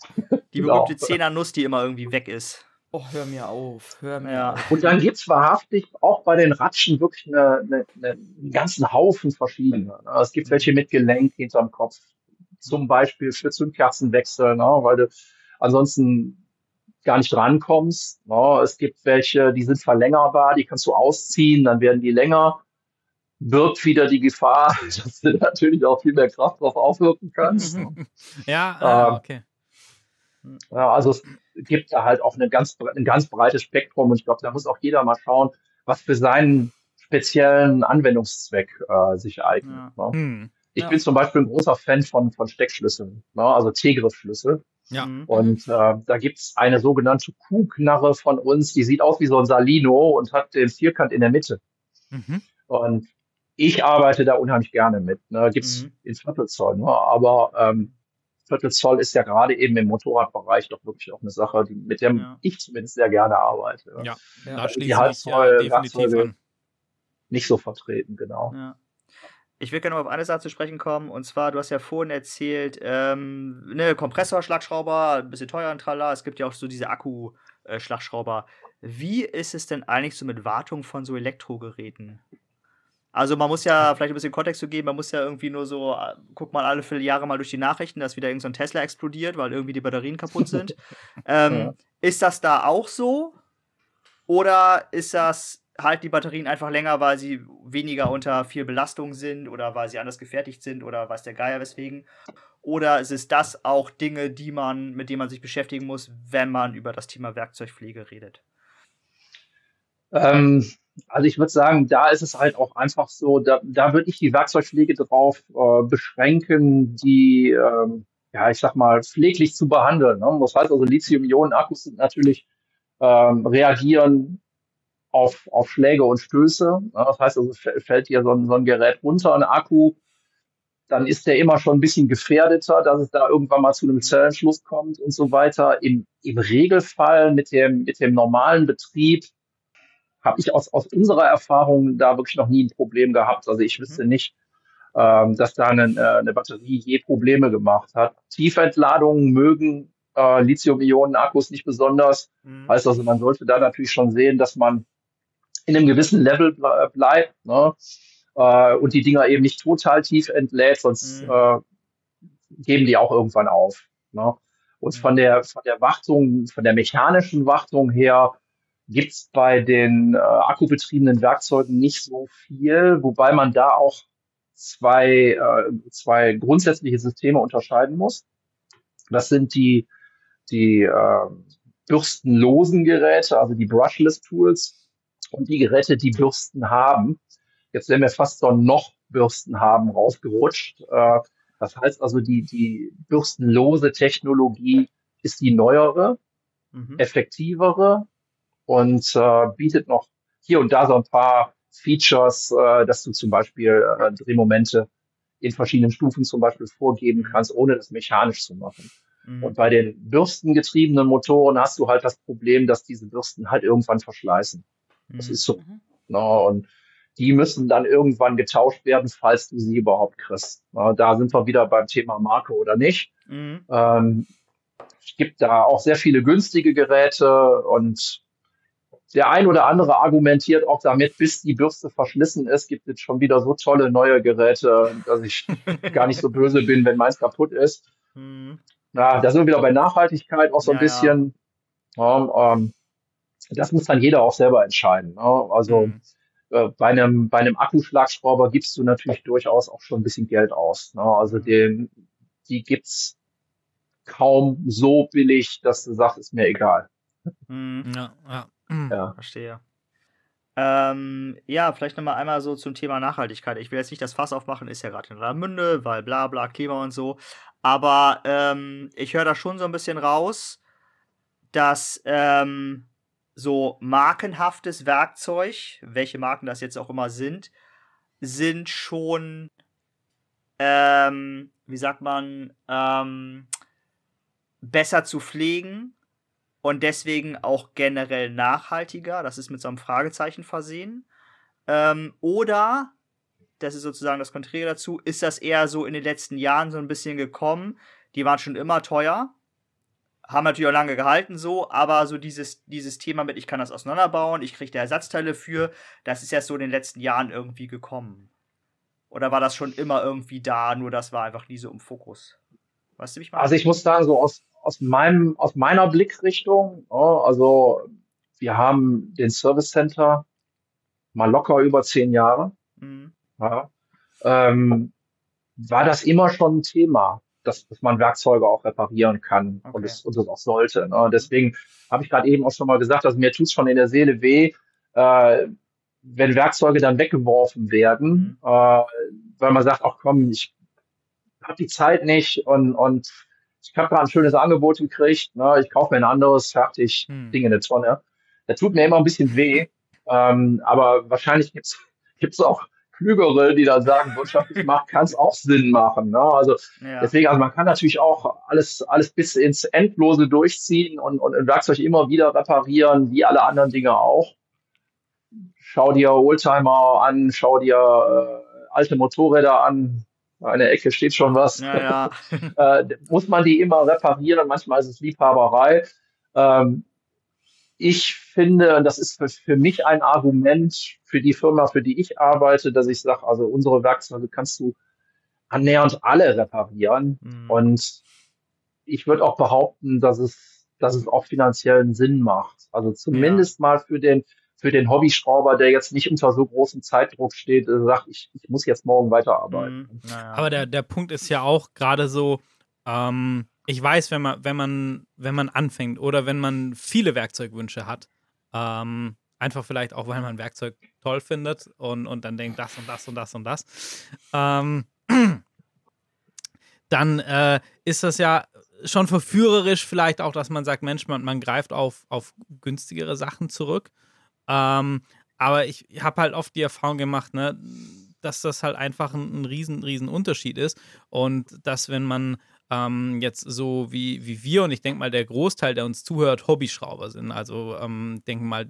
Die genau. berühmte Zehnernuss, die immer irgendwie weg ist. Oh, hör mir auf, hör mir ja. auf. Und dann gibt es wahrhaftig auch bei den Ratschen wirklich eine, eine, eine, einen ganzen Haufen verschiedener. Ne? Es gibt welche mit Gelenk hinterm Kopf, zum Beispiel für Zündkerzenwechsel, ne? weil du ansonsten gar nicht rankommst. Ne? Es gibt welche, die sind verlängerbar, die kannst du ausziehen, dann werden die länger birgt wieder die Gefahr, dass du natürlich auch viel mehr Kraft drauf aufwirken kannst. ja, ah, ähm, okay. Ja, also es gibt da halt auch eine ganz, ein ganz breites Spektrum und ich glaube, da muss auch jeder mal schauen, was für seinen speziellen Anwendungszweck äh, sich eignet. Ja. Ne? Hm. Ich ja. bin zum Beispiel ein großer Fan von, von Steckschlüsseln, ne? also T-Griffschlüssel. Ja. Mhm. Und äh, da gibt's eine sogenannte Kuhknarre von uns, die sieht aus wie so ein Salino und hat den Vierkant in der Mitte. Mhm. Und ich arbeite da unheimlich gerne mit. Ne? Gibt's mhm. in Viertelzoll, ne? aber ähm, Viertelzoll ist ja gerade eben im Motorradbereich doch wirklich auch eine Sache, die, mit der ja. ich zumindest sehr gerne arbeite. Ja, ja. da schließe die Halbzoll, ja definitiv an. Nicht so vertreten, genau. Ja. Ich will gerne noch auf eine Sache zu sprechen kommen. Und zwar, du hast ja vorhin erzählt, ähm, ne, Kompressorschlagschrauber, ein bisschen teuer und tralala. Es gibt ja auch so diese Akku-Schlagschrauber. Wie ist es denn eigentlich so mit Wartung von so Elektrogeräten? Also man muss ja vielleicht ein bisschen Kontext zu geben, man muss ja irgendwie nur so, äh, guck mal alle Jahre mal durch die Nachrichten, dass wieder irgendein so Tesla explodiert, weil irgendwie die Batterien kaputt sind. ähm, ja. Ist das da auch so? Oder ist das halt die Batterien einfach länger, weil sie weniger unter viel Belastung sind oder weil sie anders gefertigt sind oder weiß der Geier weswegen? Oder ist es das auch Dinge, die man, mit denen man sich beschäftigen muss, wenn man über das Thema Werkzeugpflege redet? Ähm, also ich würde sagen, da ist es halt auch einfach so, da, da würde ich die Werkzeugpflege drauf äh, beschränken, die, ähm, ja, ich sag mal, pfleglich zu behandeln. Ne? Das heißt also, Lithium-Ionen-Akkus sind natürlich ähm, reagieren auf, auf Schläge und Stöße. Ne? Das heißt also, fällt hier so ein, so ein Gerät runter, ein Akku, dann ist der immer schon ein bisschen gefährdeter, dass es da irgendwann mal zu einem Zellenschluss kommt und so weiter. Im, im Regelfall mit dem, mit dem normalen Betrieb habe ich aus, aus unserer Erfahrung da wirklich noch nie ein Problem gehabt. Also ich wüsste mhm. nicht, ähm, dass da eine, äh, eine Batterie je Probleme gemacht hat. Tiefentladungen mögen äh, Lithium-Ionen-Akkus nicht besonders. Mhm. Heißt also, man sollte da natürlich schon sehen, dass man in einem gewissen Level ble bleibt ne? äh, und die Dinger eben nicht total tief entlädt, sonst mhm. äh, geben die auch irgendwann auf. Ne? Und mhm. von der von der Wartung, von der mechanischen Wartung her gibt's bei den äh, akkubetriebenen Werkzeugen nicht so viel, wobei man da auch zwei, äh, zwei grundsätzliche Systeme unterscheiden muss. Das sind die, die äh, bürstenlosen Geräte, also die Brushless Tools und die Geräte, die Bürsten haben. Jetzt wären wir fast so noch Bürsten haben rausgerutscht. Äh, das heißt also, die, die bürstenlose Technologie ist die neuere, mhm. effektivere und äh, bietet noch hier und da so ein paar Features, äh, dass du zum Beispiel äh, Drehmomente in verschiedenen Stufen zum Beispiel vorgeben kannst, ohne das mechanisch zu machen. Mhm. Und bei den bürstengetriebenen Motoren hast du halt das Problem, dass diese Bürsten halt irgendwann verschleißen. Mhm. Das ist so. Mhm. No, und die müssen dann irgendwann getauscht werden, falls du sie überhaupt kriegst. Na, da sind wir wieder beim Thema Marke oder nicht. Mhm. Ähm, es gibt da auch sehr viele günstige Geräte und der ein oder andere argumentiert auch damit, bis die Bürste verschlissen ist, gibt es schon wieder so tolle neue Geräte, dass ich gar nicht so böse bin, wenn meins kaputt ist. Mhm. Ja, da sind wir wieder bei Nachhaltigkeit auch so ein ja, bisschen. Ja. Ähm, das muss dann jeder auch selber entscheiden. Ne? Also mhm. äh, bei einem bei einem Akkuschlagschrauber gibst du natürlich durchaus auch schon ein bisschen Geld aus. Ne? Also mhm. den, die gibt's kaum so billig, dass du sagst, ist mir egal. Mhm. Ja, ja. Mhm. ja. Verstehe. Ähm, ja, vielleicht nochmal einmal so zum Thema Nachhaltigkeit. Ich will jetzt nicht das Fass aufmachen, ist ja gerade in Münde, weil bla bla, Klima und so. Aber ähm, ich höre da schon so ein bisschen raus, dass ähm, so markenhaftes Werkzeug, welche Marken das jetzt auch immer sind, sind schon, ähm, wie sagt man, ähm, besser zu pflegen und deswegen auch generell nachhaltiger. Das ist mit so einem Fragezeichen versehen. Ähm, oder, das ist sozusagen das Konträre dazu, ist das eher so in den letzten Jahren so ein bisschen gekommen. Die waren schon immer teuer, haben natürlich auch lange gehalten so, aber so dieses, dieses Thema mit, ich kann das auseinanderbauen, ich kriege da Ersatzteile für, das ist erst so in den letzten Jahren irgendwie gekommen. Oder war das schon immer irgendwie da, nur das war einfach nie so im Fokus? Weißt du, wie ich meine? Also ich muss sagen, so aus, aus meinem, aus meiner Blickrichtung, oh, also wir haben den Service Center mal locker über zehn Jahre. Mhm. Ja, ähm, war das immer schon ein Thema dass, dass man Werkzeuge auch reparieren kann okay. und, es, und es auch sollte. Ne? Deswegen habe ich gerade eben auch schon mal gesagt, also mir tut es schon in der Seele weh, äh, wenn Werkzeuge dann weggeworfen werden, mhm. äh, weil man sagt, ach komm, ich habe die Zeit nicht und, und ich habe gerade ein schönes Angebot gekriegt, ne? ich kaufe mir ein anderes, fertig, mhm. Ding in der Tonne. Das tut mir immer ein bisschen weh, ähm, aber wahrscheinlich gibt's gibt's auch Klügere, die da sagen, wirtschaftlich macht, kann es auch Sinn machen. Ne? Also ja. deswegen, also man kann natürlich auch alles, alles bis ins Endlose durchziehen und, und ein Werkzeug immer wieder reparieren, wie alle anderen Dinge auch. Schau dir Oldtimer an, schau dir äh, alte Motorräder an. In der Ecke steht schon was. Ja, ja. äh, muss man die immer reparieren? Manchmal ist es Liebhaberei. Ähm, ich finde, und das ist für, für, mich ein Argument für die Firma, für die ich arbeite, dass ich sage, also unsere Werkzeuge kannst du annähernd alle reparieren. Mhm. Und ich würde auch behaupten, dass es, dass es auch finanziellen Sinn macht. Also zumindest ja. mal für den, für den Hobbyschrauber, der jetzt nicht unter so großem Zeitdruck steht, sagt, ich, ich muss jetzt morgen weiterarbeiten. Mhm. Naja. Aber der, der Punkt ist ja auch gerade so, ähm, ich weiß, wenn man, wenn man, wenn man anfängt oder wenn man viele Werkzeugwünsche hat, ähm, einfach vielleicht auch, weil man ein Werkzeug toll findet und, und dann denkt, das und das und das und das, ähm, dann äh, ist das ja schon verführerisch vielleicht auch, dass man sagt, Mensch, man, man greift auf, auf günstigere Sachen zurück. Ähm, aber ich habe halt oft die Erfahrung gemacht, ne, dass das halt einfach ein, ein riesen, riesen Unterschied ist und dass wenn man ähm, jetzt so wie, wie wir und ich denke mal, der Großteil, der uns zuhört, Hobbyschrauber sind. Also ähm, denken mal,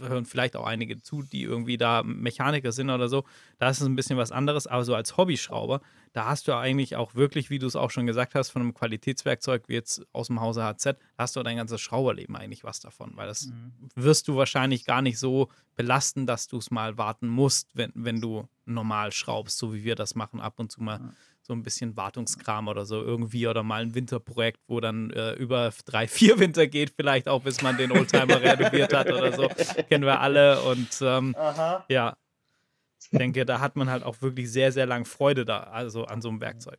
hören vielleicht auch einige zu, die irgendwie da Mechaniker sind oder so. Da ist es ein bisschen was anderes, aber so als Hobbyschrauber, da hast du eigentlich auch wirklich, wie du es auch schon gesagt hast, von einem Qualitätswerkzeug wie jetzt aus dem Hause HZ, da hast du dein ganzes Schrauberleben eigentlich was davon, weil das mhm. wirst du wahrscheinlich gar nicht so belasten, dass du es mal warten musst, wenn, wenn du normal schraubst, so wie wir das machen, ab und zu mal. Mhm so ein bisschen Wartungskram oder so irgendwie oder mal ein Winterprojekt, wo dann äh, über drei, vier Winter geht, vielleicht auch bis man den Oldtimer renoviert hat oder so. Kennen wir alle und ähm, ja, ich denke, da hat man halt auch wirklich sehr, sehr lang Freude da, also an so einem Werkzeug.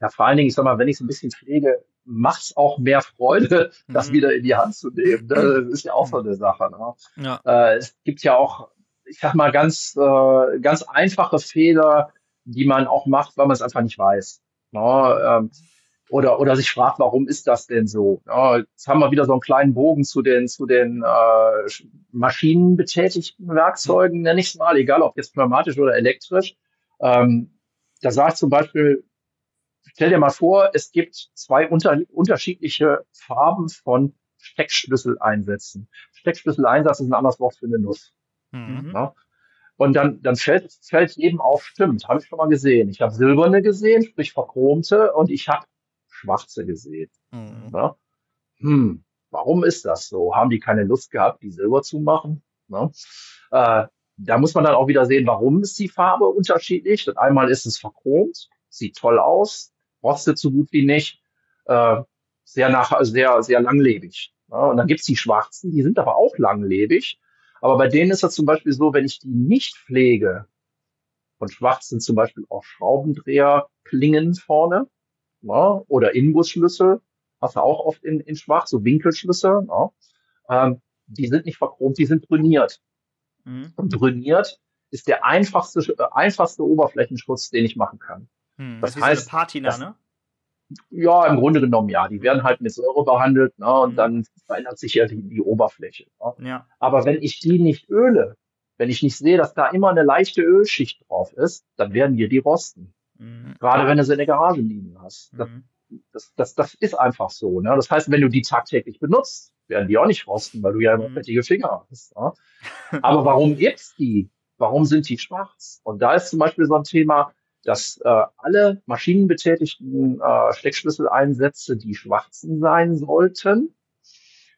Ja, vor allen Dingen, ich sag mal, wenn ich so ein bisschen pflege, macht es auch mehr Freude, das mhm. wieder in die Hand zu nehmen. Ne? Das ist ja auch so eine Sache. Ne? Ja. Äh, es gibt ja auch, ich sag mal, ganz, äh, ganz einfache Fehler, die man auch macht, weil man es einfach nicht weiß. Ja, ähm, oder, oder sich fragt, warum ist das denn so? Ja, jetzt haben wir wieder so einen kleinen Bogen zu den, zu den äh, maschinenbetätigten Werkzeugen, nenne ich es mal, egal ob jetzt pneumatisch oder elektrisch. Ähm, da sage ich zum Beispiel, stell dir mal vor, es gibt zwei unter, unterschiedliche Farben von Steckschlüsseleinsätzen. Steckschlüsseleinsatz ist ein anderes Wort für eine Nuss. Mhm. Ja? Und dann, dann fällt, fällt jedem auf, stimmt, habe ich schon mal gesehen. Ich habe silberne gesehen, sprich verchromte, und ich habe schwarze gesehen. Mhm. Ja? Hm. Warum ist das so? Haben die keine Lust gehabt, die Silber zu machen? Ne? Äh, da muss man dann auch wieder sehen, warum ist die Farbe unterschiedlich. Und einmal ist es verchromt, sieht toll aus, rostet so gut wie nicht, äh, sehr nach, sehr, sehr langlebig. Ja, und dann gibt's die schwarzen, die sind aber auch langlebig. Aber bei denen ist das zum Beispiel so, wenn ich die nicht pflege, und schwarz sind zum Beispiel auch Schraubendreherklingen vorne ja, oder Inbusschlüssel, hast du auch oft in, in schwarz, so Winkelschlüssel. Ja. Ähm, die sind nicht verchromt, die sind brüniert. Mhm. Und brüniert ist der einfachste, äh, einfachste Oberflächenschutz, den ich machen kann. Mhm. Das, das heißt, Patina, das, ne? Ja, im Grunde genommen ja. Die werden halt mit Säure behandelt ne, und mhm. dann verändert sich ja die, die Oberfläche. Ne? Ja. Aber wenn ich die nicht öle, wenn ich nicht sehe, dass da immer eine leichte Ölschicht drauf ist, dann werden dir die rosten. Mhm. Gerade wenn du sie in der Garage liegen hast. Das, mhm. das, das, das ist einfach so. Ne? Das heißt, wenn du die tagtäglich benutzt, werden die auch nicht rosten, weil du ja immer fettige Finger hast. Ne? Aber warum gibt's die? Warum sind die schwarz? Und da ist zum Beispiel so ein Thema, dass äh, alle maschinenbetätigten äh, Steckschlüsseleinsätze die schwarzen sein sollten,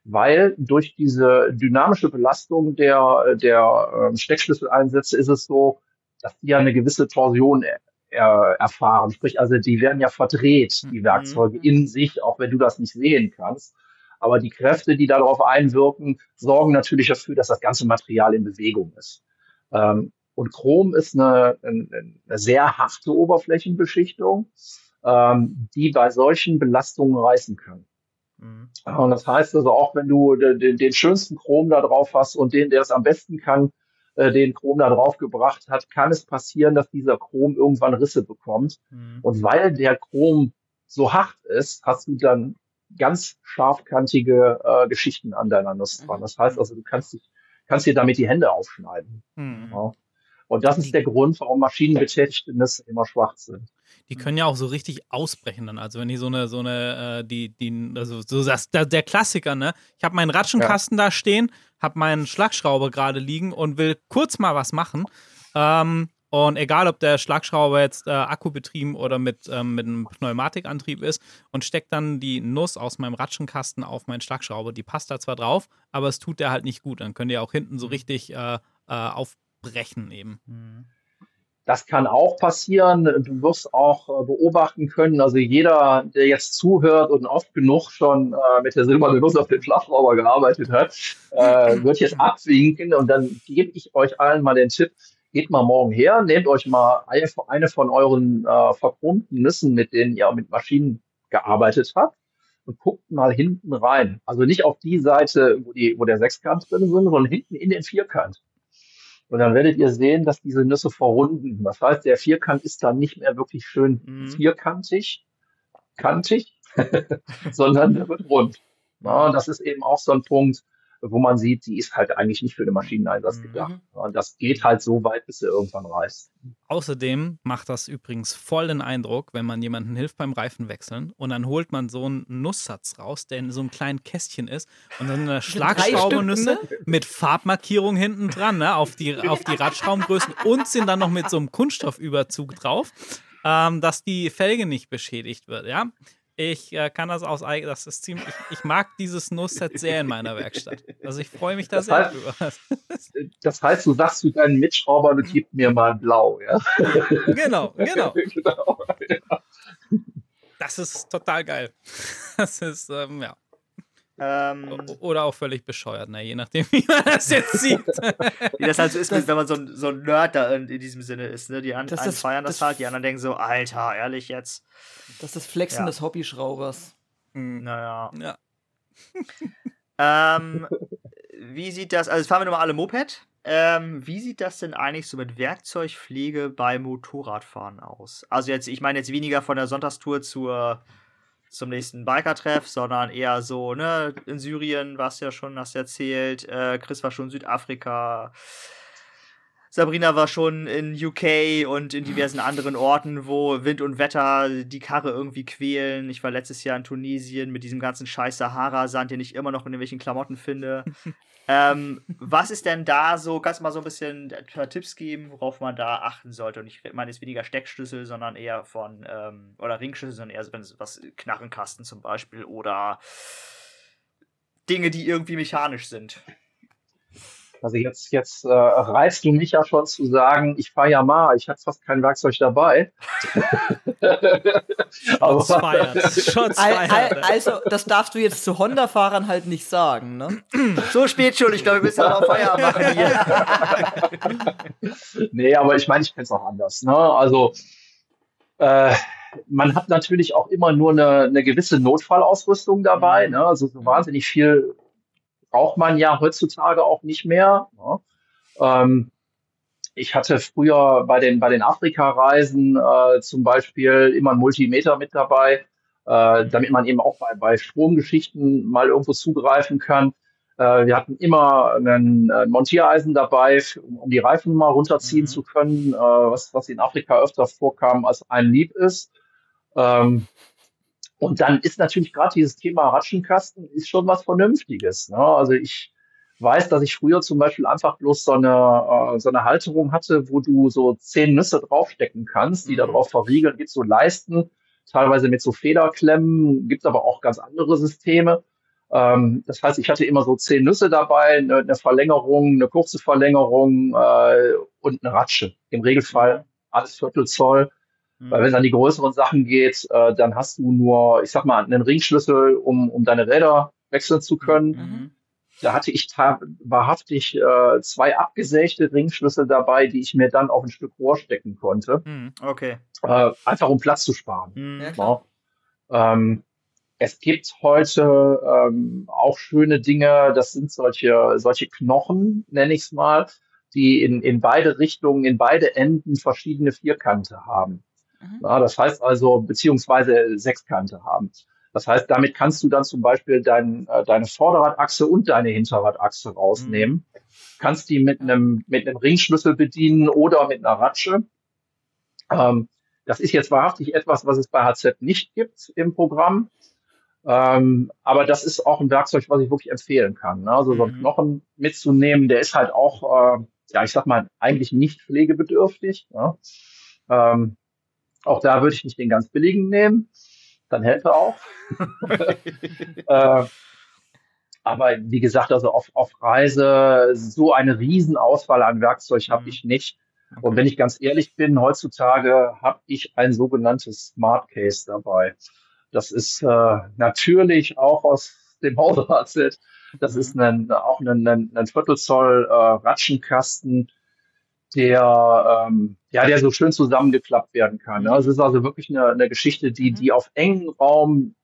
weil durch diese dynamische Belastung der, der äh, Steckschlüsseleinsätze ist es so, dass die ja eine gewisse Torsion er, er, erfahren. Sprich, also die werden ja verdreht, die mhm. Werkzeuge mhm. in sich, auch wenn du das nicht sehen kannst. Aber die Kräfte, die darauf einwirken, sorgen natürlich dafür, dass das ganze Material in Bewegung ist. Ähm, und Chrom ist eine, eine, eine sehr harte Oberflächenbeschichtung, ähm, die bei solchen Belastungen reißen kann. Mhm. Und das heißt also auch, wenn du den, den, schönsten Chrom da drauf hast und den, der es am besten kann, äh, den Chrom da drauf gebracht hat, kann es passieren, dass dieser Chrom irgendwann Risse bekommt. Mhm. Und weil der Chrom so hart ist, hast du dann ganz scharfkantige äh, Geschichten an deiner Nuss dran. Das heißt also, du kannst dich, kannst dir damit die Hände aufschneiden. Mhm. Ja. Und das ist der Grund, warum maschinenbetätigte Nüsse immer schwarz sind. Die können ja auch so richtig ausbrechen dann. Also wenn die so eine, so eine, äh, die, die, also so das, der Klassiker, ne? Ich habe meinen Ratschenkasten ja. da stehen, habe meinen Schlagschrauber gerade liegen und will kurz mal was machen. Ähm, und egal, ob der Schlagschrauber jetzt äh, akkubetrieben oder mit, ähm, mit einem Pneumatikantrieb ist und steckt dann die Nuss aus meinem Ratschenkasten auf meinen Schlagschrauber. Die passt da zwar drauf, aber es tut der halt nicht gut. Dann könnt ihr auch hinten so mhm. richtig äh, äh, auf, brechen eben. Mhm. Das kann auch passieren. Du wirst auch äh, beobachten können, also jeder, der jetzt zuhört und oft genug schon äh, mit der silbernen Nuss auf dem Schlafrauber gearbeitet hat, äh, wird jetzt abwinken und dann gebe ich euch allen mal den Tipp, geht mal morgen her, nehmt euch mal eine von euren äh, verchromten Nüssen, mit denen ihr mit Maschinen gearbeitet habt und guckt mal hinten rein. Also nicht auf die Seite, wo, die, wo der Sechskant drin ist, sondern hinten in den Vierkant. Und dann werdet ihr sehen, dass diese Nüsse verrunden. Das heißt, der Vierkant ist dann nicht mehr wirklich schön mhm. vierkantig, kantig, sondern der wird rund. Ja, und das ist eben auch so ein Punkt, wo man sieht, die ist halt eigentlich nicht für den Maschineneinsatz mhm. gedacht. Und das geht halt so weit, bis sie irgendwann reißt. Außerdem macht das übrigens voll den Eindruck, wenn man jemandem hilft beim Reifenwechseln und dann holt man so einen Nusssatz raus, der in so einem kleinen Kästchen ist und dann eine Schlagschraubenüsse ne? mit Farbmarkierung hinten dran, ne, auf die, auf die Radschraubengrößen und sind dann noch mit so einem Kunststoffüberzug drauf, ähm, dass die Felge nicht beschädigt wird, ja. Ich äh, kann das aus eigen, das ist ziemlich, ich, ich, mag dieses Nussset sehr in meiner Werkstatt. Also ich freue mich da das sehr heißt, drüber. Das heißt, du sagst zu deinen Mitschraubern, du gib mir mal blau, ja? Genau, genau. genau ja. Das ist total geil. Das ist, ähm, ja. Ähm, Oder auch völlig bescheuert, ne? je nachdem, wie man das jetzt sieht. wie das halt so ist, wenn man so ein, so ein Nerd da in, in diesem Sinne ist. Ne? Die einen das, feiern das, das, halt, die anderen denken so, Alter, ehrlich jetzt. Das ist das Flexen ja. des Hobbyschraubers. Mhm. Naja. Ja. ähm, wie sieht das, also fahren wir nochmal alle Moped. Ähm, wie sieht das denn eigentlich so mit Werkzeugpflege beim Motorradfahren aus? Also jetzt, ich meine jetzt weniger von der Sonntagstour zur zum nächsten Biker-Treff, sondern eher so, ne, in Syrien warst du ja schon, hast du erzählt, äh, Chris war schon in Südafrika, Sabrina war schon in UK und in diversen anderen Orten, wo Wind und Wetter die Karre irgendwie quälen. Ich war letztes Jahr in Tunesien mit diesem ganzen scheiß Sahara-Sand, den ich immer noch in irgendwelchen Klamotten finde. ähm, was ist denn da so, kannst du mal so ein bisschen Tipps geben, worauf man da achten sollte? Und ich meine jetzt weniger Steckschlüssel, sondern eher von, ähm, oder Ringschlüssel, sondern eher so was Knarrenkasten zum Beispiel oder Dinge, die irgendwie mechanisch sind. Also jetzt, jetzt äh, reizt du mich ja schon zu sagen, ich fahre ja mal, ich hatte fast kein Werkzeug dabei. Aber, Shots feiert. Also, das darfst du jetzt zu Honda-Fahrern halt nicht sagen, ne? So spät schon, ich glaube, wir müssen auch Feierabend machen hier. nee, aber ich meine, ich kenne es auch anders. Ne? Also, äh, man hat natürlich auch immer nur eine, eine gewisse Notfallausrüstung dabei. Mhm. Ne? Also so wahnsinnig viel braucht man ja heutzutage auch nicht mehr. Ne? Ähm, ich hatte früher bei den, bei den Afrika-Reisen äh, zum Beispiel immer ein Multimeter mit dabei, äh, damit man eben auch bei, bei Stromgeschichten mal irgendwo zugreifen kann. Äh, wir hatten immer einen, ein Montiereisen dabei, um, um, die Reifen mal runterziehen mhm. zu können, äh, was, was in Afrika öfter vorkam, als ein Lieb ist. Ähm, und dann ist natürlich gerade dieses Thema Ratschenkasten ist schon was Vernünftiges. Ne? Also ich weiß, dass ich früher zum Beispiel einfach bloß so eine, äh, so eine Halterung hatte, wo du so zehn Nüsse draufstecken kannst, die mhm. da drauf verriegeln, gibt so Leisten, teilweise mit so Federklemmen, gibt aber auch ganz andere Systeme. Ähm, das heißt, ich hatte immer so zehn Nüsse dabei, eine, eine Verlängerung, eine kurze Verlängerung äh, und eine Ratsche. Im Regelfall alles Viertel Zoll. Mhm. Weil wenn es an die größeren Sachen geht, äh, dann hast du nur, ich sag mal, einen Ringschlüssel, um, um deine Räder wechseln zu können. Mhm. Da hatte ich wahrhaftig äh, zwei abgesägte Ringschlüssel dabei, die ich mir dann auf ein Stück Rohr stecken konnte. Mhm. Okay. Äh, einfach um Platz zu sparen. Mhm. Ja, ähm, es gibt heute ähm, auch schöne Dinge, das sind solche, solche Knochen, nenne ich es mal, die in, in beide Richtungen, in beide Enden verschiedene Vierkante haben. Mhm. Ja, das heißt also, beziehungsweise Sechskante haben. Das heißt, damit kannst du dann zum Beispiel dein, äh, deine Vorderradachse und deine Hinterradachse rausnehmen. Mhm. Kannst die mit einem, mit einem Ringschlüssel bedienen oder mit einer Ratsche. Ähm, das ist jetzt wahrhaftig etwas, was es bei HZ nicht gibt im Programm. Ähm, aber das ist auch ein Werkzeug, was ich wirklich empfehlen kann. Ne? Also so einen mhm. Knochen mitzunehmen, der ist halt auch, äh, ja, ich sag mal, eigentlich nicht pflegebedürftig. Ne? Ähm, auch da würde ich nicht den ganz billigen nehmen. Dann hält er auch. äh, aber wie gesagt, also auf, auf Reise so eine Riesenauswahl an Werkzeug habe mhm. ich nicht. Okay. Und wenn ich ganz ehrlich bin, heutzutage habe ich ein sogenanntes Smart Case dabei. Das ist äh, natürlich auch aus dem Hause Das mhm. ist ein, auch ein, ein, ein Viertelzoll äh, Ratschenkasten der, ähm, ja, der so schön zusammengeklappt werden kann. Ne? Es ist also wirklich eine, eine Geschichte, die, mhm. die auf engen Raum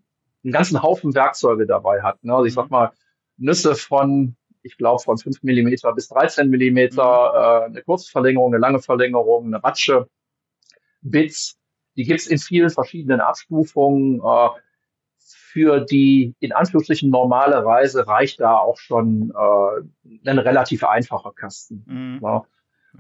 einen ganzen Haufen Werkzeuge dabei hat. Ne? Also ich sag mhm. mal, Nüsse von, ich glaube, von 5 Millimeter bis 13 Millimeter, mhm. äh, eine kurze Verlängerung, eine lange Verlängerung, eine Ratsche, Bits, die gibt's in vielen verschiedenen Abstufungen. Äh, für die in Anführungsstrichen normale Reise reicht da auch schon äh, ein relativ einfacher Kasten. Mhm. Ja.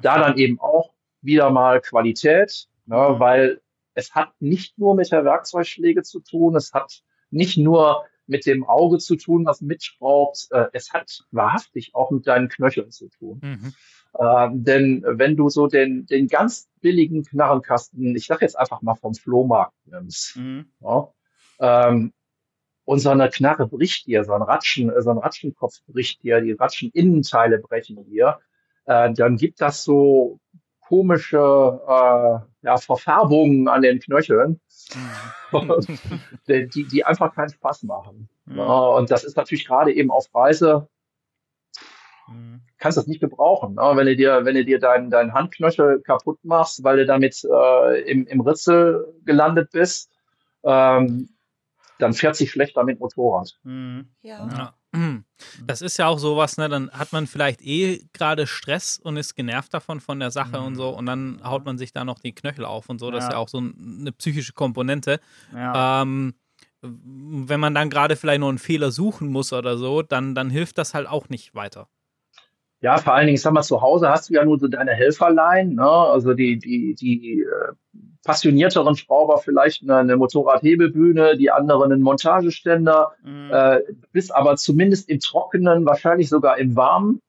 Da dann eben auch wieder mal Qualität, ne, weil es hat nicht nur mit der Werkzeugschläge zu tun, es hat nicht nur mit dem Auge zu tun, was mitschraubt, äh, es hat wahrhaftig auch mit deinen Knöcheln zu tun. Mhm. Ähm, denn wenn du so den, den ganz billigen Knarrenkasten, ich sag jetzt einfach mal vom Flohmarkt nimmst, mhm. ja, ähm, und so eine Knarre bricht dir, so ein Ratschen, so ein Ratschenkopf bricht dir, die Ratscheninnenteile brechen dir, äh, dann gibt das so komische äh, ja, Verfärbungen an den Knöcheln, mhm. die, die einfach keinen Spaß machen. Mhm. Ja, und das ist natürlich gerade eben auf Reise, mhm. kannst das nicht gebrauchen. Ne? Wenn du dir, wenn du dir deinen dein Handknöchel kaputt machst, weil du damit äh, im, im Ritzel gelandet bist, ähm, dann fährt sich schlechter mit Motorrad. Mhm. Ja. ja. Das ist ja auch sowas, ne? Dann hat man vielleicht eh gerade Stress und ist genervt davon von der Sache mhm. und so und dann haut man sich da noch die Knöchel auf und so. Das ja. ist ja auch so eine psychische Komponente. Ja. Ähm, wenn man dann gerade vielleicht nur einen Fehler suchen muss oder so, dann, dann hilft das halt auch nicht weiter. Ja, vor allen Dingen, ich sag mal, zu Hause hast du ja nur so deine Helferlein, ne? also die, die, die äh, passionierteren Schrauber vielleicht eine, eine Motorradhebelbühne, die anderen einen Montageständer, mhm. äh, bist aber zumindest im Trockenen, wahrscheinlich sogar im Warmen.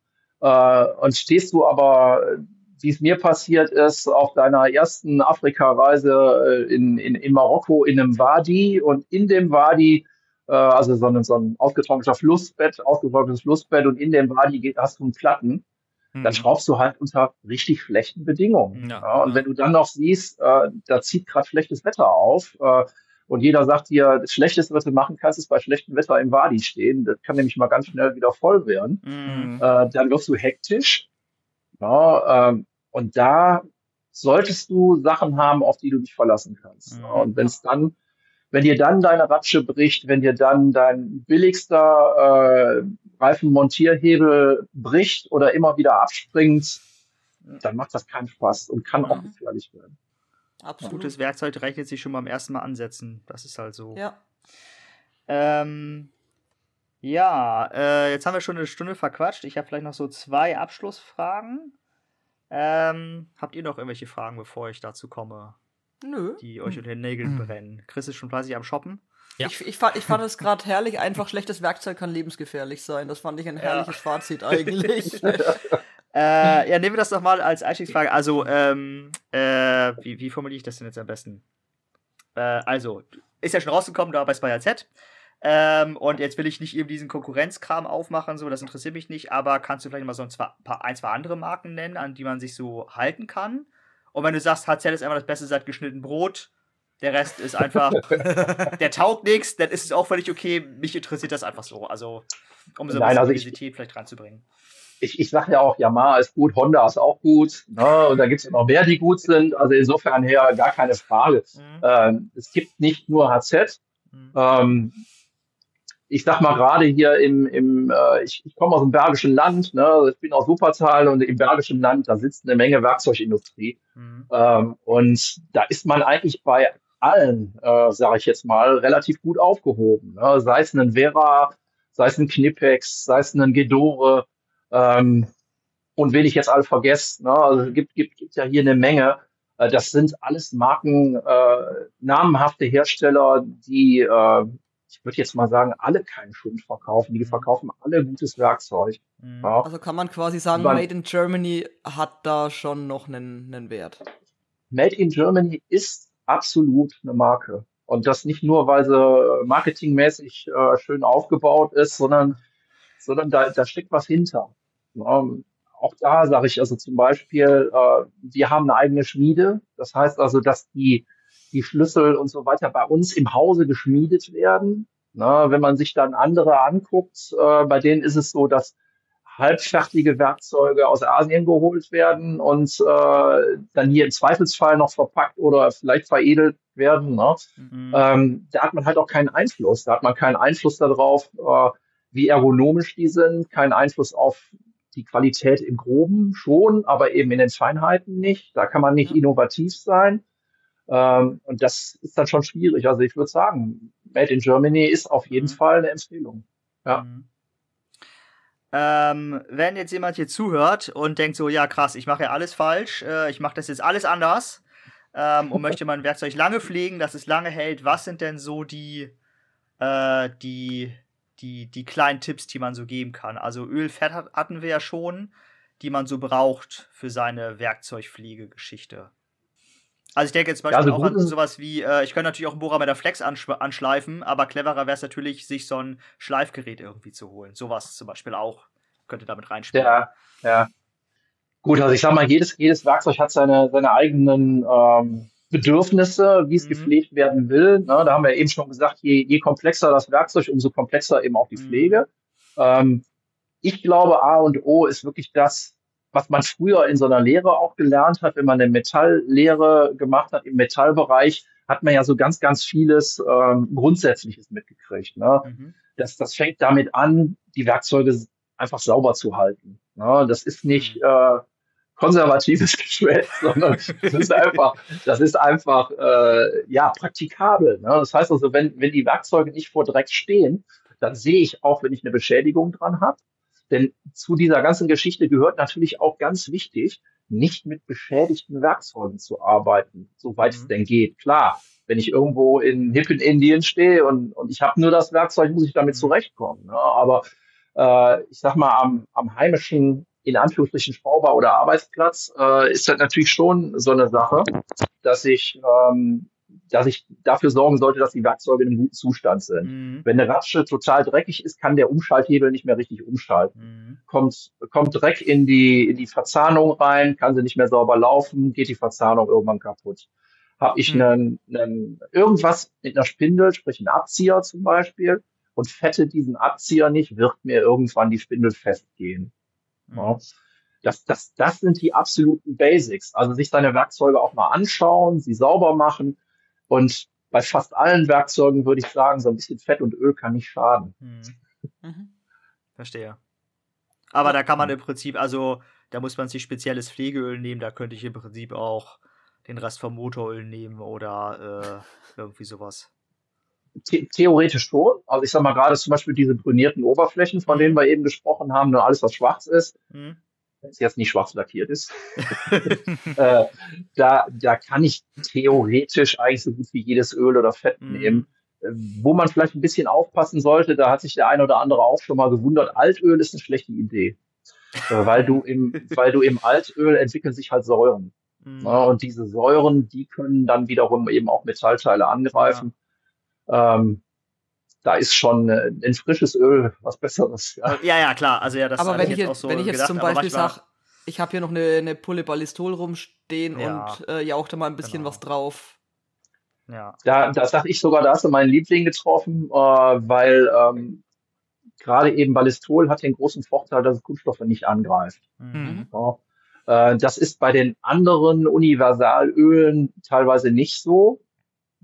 Äh, und stehst du aber, wie es mir passiert ist, auf deiner ersten Afrika-Reise äh, in, in, in Marokko in einem Wadi und in dem Wadi äh, also so ein, so ein ausgetrockneter Flussbett, ausgetrocknetes Flussbett und in dem Wadi hast du einen Platten, dann mhm. schraubst du halt unter richtig schlechten Bedingungen. Ja. Ja, und wenn du dann noch siehst, äh, da zieht gerade schlechtes Wetter auf äh, und jeder sagt dir, das Schlechteste, was du machen kannst, ist bei schlechtem Wetter im Wadi stehen. Das kann nämlich mal ganz schnell wieder voll werden. Mhm. Äh, dann wirst du hektisch. Ja, ähm, und da solltest du Sachen haben, auf die du dich verlassen kannst. Mhm. Und wenn es dann wenn dir dann deine Ratsche bricht, wenn dir dann dein billigster äh, Reifenmontierhebel bricht oder immer wieder abspringt, dann macht das keinen Spaß und kann auch mhm. gefährlich werden. Absolut. Gutes Werkzeug rechnet sich schon beim ersten Mal ansetzen. Das ist halt so. Ja. Ähm, ja, äh, jetzt haben wir schon eine Stunde verquatscht. Ich habe vielleicht noch so zwei Abschlussfragen. Ähm, habt ihr noch irgendwelche Fragen, bevor ich dazu komme? Nö. Die euch unter den Nägeln hm. brennen. Chris ist schon fleißig am Shoppen. Ja. Ich, ich, fand, ich fand es gerade herrlich, einfach schlechtes Werkzeug kann lebensgefährlich sein. Das fand ich ein herrliches ja. Fazit eigentlich. äh, ja, nehmen wir das doch mal als Einstiegsfrage. Also, ähm, äh, wie, wie formuliere ich das denn jetzt am besten? Äh, also, ist ja schon rausgekommen da bei Spire Z. Ähm, und jetzt will ich nicht eben diesen Konkurrenzkram aufmachen, so, das interessiert mich nicht, aber kannst du vielleicht mal so ein, zwei, ein, zwei andere Marken nennen, an die man sich so halten kann? Und wenn du sagst, HZ ist einfach das Beste seit geschnitten Brot, der Rest ist einfach, der taugt nichts, dann ist es auch völlig okay. Mich interessiert das einfach so. Also, um so ein bisschen also Diversität vielleicht reinzubringen. Ich, ich sage ja auch, Yamaha ist gut, Honda ist auch gut. Ne? Und da gibt es noch mehr, die gut sind. Also insofern her gar keine Frage. Mhm. Ähm, es gibt nicht nur HZ. Mhm. Ähm, ich sag mal gerade hier im, im äh, ich, ich komme aus dem Bergischen Land, ne? ich bin aus Wuppertal und im Bergischen Land, da sitzt eine Menge Werkzeugindustrie. Mhm. Ähm, und da ist man eigentlich bei allen, äh, sage ich jetzt mal, relativ gut aufgehoben. Ne? Sei es ein Vera, sei es ein Knipex, sei es ein Gedore ähm, und wen ich jetzt alle vergesse. Ne? Also es gibt, gibt, gibt ja hier eine Menge. Äh, das sind alles Marken, äh, namenhafte Hersteller, die äh, ich würde jetzt mal sagen, alle keinen Schund verkaufen. Die mhm. verkaufen alle gutes Werkzeug. Mhm. Ja. Also kann man quasi sagen, man, Made in Germany hat da schon noch einen, einen Wert. Made in Germany ist absolut eine Marke. Und das nicht nur, weil sie marketingmäßig äh, schön aufgebaut ist, sondern, sondern da, da steckt was hinter. Ja, auch da sage ich also zum Beispiel, äh, wir haben eine eigene Schmiede. Das heißt also, dass die die Schlüssel und so weiter bei uns im Hause geschmiedet werden. Na, wenn man sich dann andere anguckt, äh, bei denen ist es so, dass halbfertige Werkzeuge aus Asien geholt werden und äh, dann hier im Zweifelsfall noch verpackt oder vielleicht veredelt werden. Ne? Mhm. Ähm, da hat man halt auch keinen Einfluss. Da hat man keinen Einfluss darauf, äh, wie ergonomisch die sind, keinen Einfluss auf die Qualität im Groben schon, aber eben in den Feinheiten nicht. Da kann man nicht ja. innovativ sein. Ähm, und das ist dann schon schwierig. Also ich würde sagen, Made in Germany ist auf jeden mhm. Fall eine Empfehlung. Ja. Mhm. Ähm, wenn jetzt jemand hier zuhört und denkt so, ja krass, ich mache ja alles falsch, äh, ich mache das jetzt alles anders ähm, und möchte mein Werkzeug lange pflegen, dass es lange hält, was sind denn so die, äh, die, die, die kleinen Tipps, die man so geben kann? Also Ölfett hatten wir ja schon, die man so braucht für seine Werkzeugpflegegeschichte. Also ich denke jetzt zum Beispiel ja, also auch an sowas wie, äh, ich könnte natürlich auch einen Bohrer mit der Flex anschleifen, aber cleverer wäre es natürlich, sich so ein Schleifgerät irgendwie zu holen. Sowas zum Beispiel auch könnte damit reinspielen. Ja, ja. Gut, also ich sag mal, jedes, jedes Werkzeug hat seine, seine eigenen ähm, Bedürfnisse, wie es mhm. gepflegt werden will. Ne, da haben wir eben schon gesagt, je, je komplexer das Werkzeug, umso komplexer eben auch die mhm. Pflege. Ähm, ich glaube, A und O ist wirklich das, was man früher in so einer Lehre auch gelernt hat, wenn man eine Metalllehre gemacht hat im Metallbereich, hat man ja so ganz, ganz vieles ähm, Grundsätzliches mitgekriegt. Ne? Mhm. Das, das fängt damit an, die Werkzeuge einfach sauber zu halten. Ne? Das ist nicht mhm. äh, konservatives Geschwätz, sondern das ist einfach, das ist einfach äh, ja praktikabel. Ne? Das heißt also, wenn, wenn die Werkzeuge nicht vor Dreck stehen, dann sehe ich auch, wenn ich eine Beschädigung dran habe. Denn zu dieser ganzen Geschichte gehört natürlich auch ganz wichtig, nicht mit beschädigten Werkzeugen zu arbeiten, soweit mhm. es denn geht. Klar, wenn ich irgendwo in Hip in Indien stehe und, und ich habe nur das Werkzeug, muss ich damit mhm. zurechtkommen. Ne? Aber äh, ich sag mal, am, am heimischen, in Anführungsstrichen Schrauber oder Arbeitsplatz äh, ist das natürlich schon so eine Sache, dass ich ähm, dass ich dafür sorgen sollte, dass die Werkzeuge in einem guten Zustand sind. Mhm. Wenn eine Ratsche total dreckig ist, kann der Umschalthebel nicht mehr richtig umschalten. Mhm. Kommt, kommt Dreck in die, in die Verzahnung rein, kann sie nicht mehr sauber laufen, geht die Verzahnung irgendwann kaputt. Habe ich mhm. einen, einen, irgendwas mit einer Spindel, sprich einen Abzieher zum Beispiel, und fette diesen Abzieher nicht, wird mir irgendwann die Spindel festgehen. Mhm. Ja. Das, das, das sind die absoluten Basics. Also sich seine Werkzeuge auch mal anschauen, sie sauber machen und bei fast allen Werkzeugen würde ich sagen, so ein bisschen Fett und Öl kann nicht schaden. Mhm. Mhm. Verstehe. Aber da kann man im Prinzip, also da muss man sich spezielles Pflegeöl nehmen, da könnte ich im Prinzip auch den Rest vom Motoröl nehmen oder äh, irgendwie sowas. The theoretisch schon. Also ich sag mal gerade zum Beispiel diese brünierten Oberflächen, von denen mhm. wir eben gesprochen haben, nur alles, was schwarz ist, mhm wenn es jetzt nicht schwarz lackiert ist, äh, da, da kann ich theoretisch eigentlich so gut wie jedes Öl oder Fett mhm. nehmen. Äh, wo man vielleicht ein bisschen aufpassen sollte, da hat sich der ein oder andere auch schon mal gewundert, Altöl ist eine schlechte Idee. äh, weil du im, weil du im Altöl entwickeln sich halt Säuren. Mhm. Ja, und diese Säuren, die können dann wiederum eben auch Metallteile angreifen. Ja. Ähm, da ist schon äh, ein frisches Öl was Besseres. Ja, ja, ja klar. Also ja, das aber wenn ich, jetzt, so wenn ich jetzt gedacht, zum Beispiel sage, ich habe hier noch eine, eine Pulle Ballistol rumstehen ja. und äh, jauche da mal ein bisschen genau. was drauf. Ja. Da, da sag ich sogar, da hast du meinen Liebling getroffen, äh, weil ähm, gerade eben Ballistol hat den großen Vorteil, dass es Kunststoffe nicht angreift. Mhm. Ja. Äh, das ist bei den anderen Universalölen teilweise nicht so.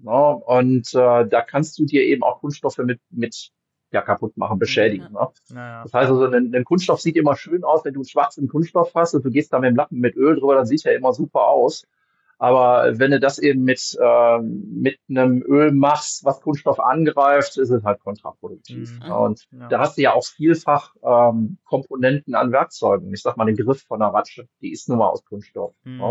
Ne? Und äh, da kannst du dir eben auch Kunststoffe mit, mit ja, kaputt machen, beschädigen. Ne? Ja. Das heißt also, ein, ein, Kunststoff sieht immer schön aus, wenn du einen schwarzen Kunststoff hast und du gehst da mit dem Lappen mit Öl drüber, dann sieht er immer super aus. Aber wenn du das eben mit, äh, mit einem Öl machst, was Kunststoff angreift, ist es halt kontraproduktiv. Mhm. Und ja. da hast du ja auch vielfach ähm, Komponenten an Werkzeugen. Ich sag mal, den Griff von einer Ratsche, die ist nun mal aus Kunststoff. Mhm.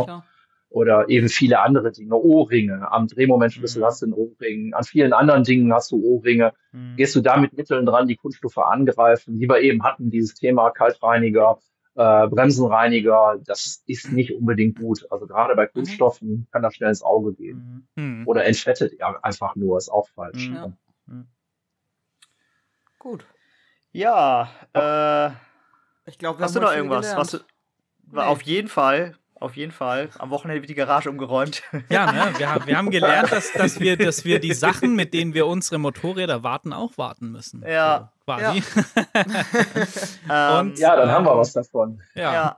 Oder eben viele andere Dinge, Ohrringe. Am Drehmomentschlüssel mhm. hast du einen Ohrring, an vielen anderen Dingen hast du Ohrringe. Mhm. Gehst du da mit Mitteln dran, die Kunststoffe angreifen, wie wir eben hatten, dieses Thema Kaltreiniger, äh, Bremsenreiniger, das ist nicht unbedingt gut. Also gerade bei mhm. Kunststoffen kann das schnell ins Auge gehen. Mhm. mhm. Oder entfettet ja einfach nur, ist auch falsch. Mhm. Ja. Gut. Ja, äh, ich glaube, hast du noch irgendwas? Was du, nee. Auf jeden Fall auf jeden Fall. Am Wochenende wird die Garage umgeräumt. Ja, ne? wir, haben, wir haben gelernt, dass, dass, wir, dass wir die Sachen, mit denen wir unsere Motorräder warten, auch warten müssen. Ja. So, quasi. Ja. Und, ja, dann haben wir was davon. Ja. ja.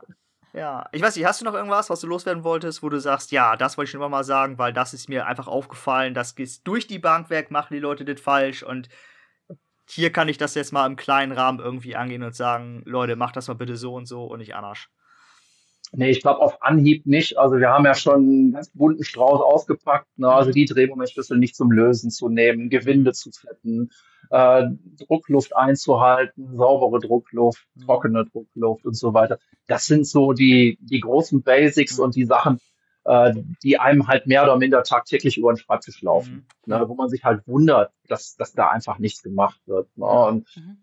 Ja, ich weiß nicht, hast du noch irgendwas, was du loswerden wolltest, wo du sagst, ja, das wollte ich schon immer mal sagen, weil das ist mir einfach aufgefallen, das ist durch die Bank weg, machen die Leute das falsch und hier kann ich das jetzt mal im kleinen Rahmen irgendwie angehen und sagen, Leute, macht das mal bitte so und so und nicht anders. Nee, ich glaube auf Anhieb nicht. Also wir haben ja schon einen ganz bunten Strauß ausgepackt. Ne? Also die Drehmomentschlüssel nicht zum Lösen zu nehmen, Gewinde zu fetten, äh, Druckluft einzuhalten, saubere Druckluft, mhm. trockene Druckluft und so weiter. Das sind so die, die großen Basics und die Sachen, äh, die einem halt mehr oder minder tagtäglich über den Schreibtisch laufen. Mhm. Ne? Wo man sich halt wundert, dass, dass da einfach nichts gemacht wird. Ne? Und mhm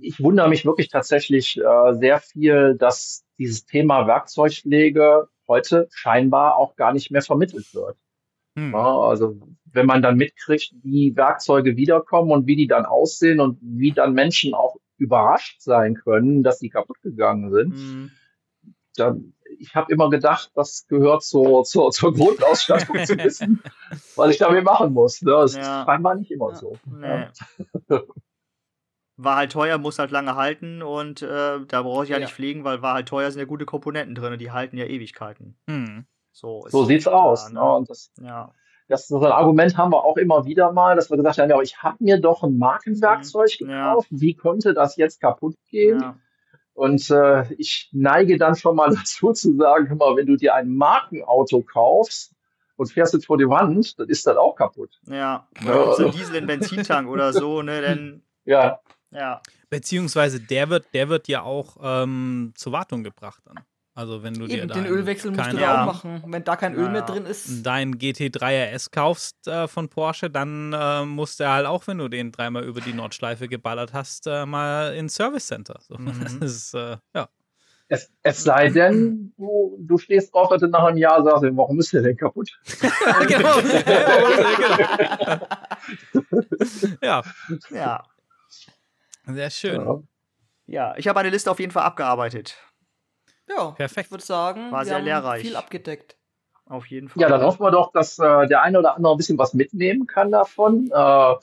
ich wundere mich wirklich tatsächlich äh, sehr viel, dass dieses Thema Werkzeugpflege heute scheinbar auch gar nicht mehr vermittelt wird. Hm. Ja, also wenn man dann mitkriegt, wie Werkzeuge wiederkommen und wie die dann aussehen und wie dann Menschen auch überrascht sein können, dass die kaputt gegangen sind, hm. dann ich habe immer gedacht, das gehört zur, zur, zur Grundausstattung zu wissen, was ich damit machen muss. Ne? Das ja. ist scheinbar nicht immer ja. so. Nee. Ja. war halt teuer, muss halt lange halten und äh, da brauche ich ja, ja, nicht fliegen, weil war halt teuer, sind ja gute Komponenten drin, die halten ja Ewigkeiten. Hm. So, so sieht's da, aus. Ne? Und das, ja. das, so ein Argument haben wir auch immer wieder mal, dass wir gesagt haben, ja, ich habe mir doch ein Markenwerkzeug hm. gekauft, ja. wie konnte das jetzt kaputt gehen? Ja. Und äh, ich neige dann schon mal dazu zu sagen, mal, wenn du dir ein Markenauto kaufst, und fährst jetzt vor die Wand, dann ist das auch kaputt. Ja, oder so ein Diesel in Benzintank oder so, ne, denn ja. Ja. Beziehungsweise der wird, der wird ja auch ähm, zur Wartung gebracht dann. Also wenn du Eben, dir den Ölwechsel musst du da auch machen. Wenn da kein Öl ja. mehr drin ist. Dein GT3 RS kaufst äh, von Porsche, dann äh, musst du halt auch, wenn du den dreimal über die Nordschleife geballert hast, äh, mal ins Service Center. So. Mhm. Das ist, äh, ja. Es, es sei denn, du, du stehst drauf, dass du nach einem Jahr sagst, warum ist der denn kaputt? genau. ja. Ja. Sehr schön. Ja, ja ich habe meine Liste auf jeden Fall abgearbeitet. Ja, perfekt. Ich würde sagen, war sehr lehrreich. Viel abgedeckt. Auf jeden Fall. Ja, dann hoffen wir doch, dass äh, der eine oder andere ein bisschen was mitnehmen kann davon. Äh,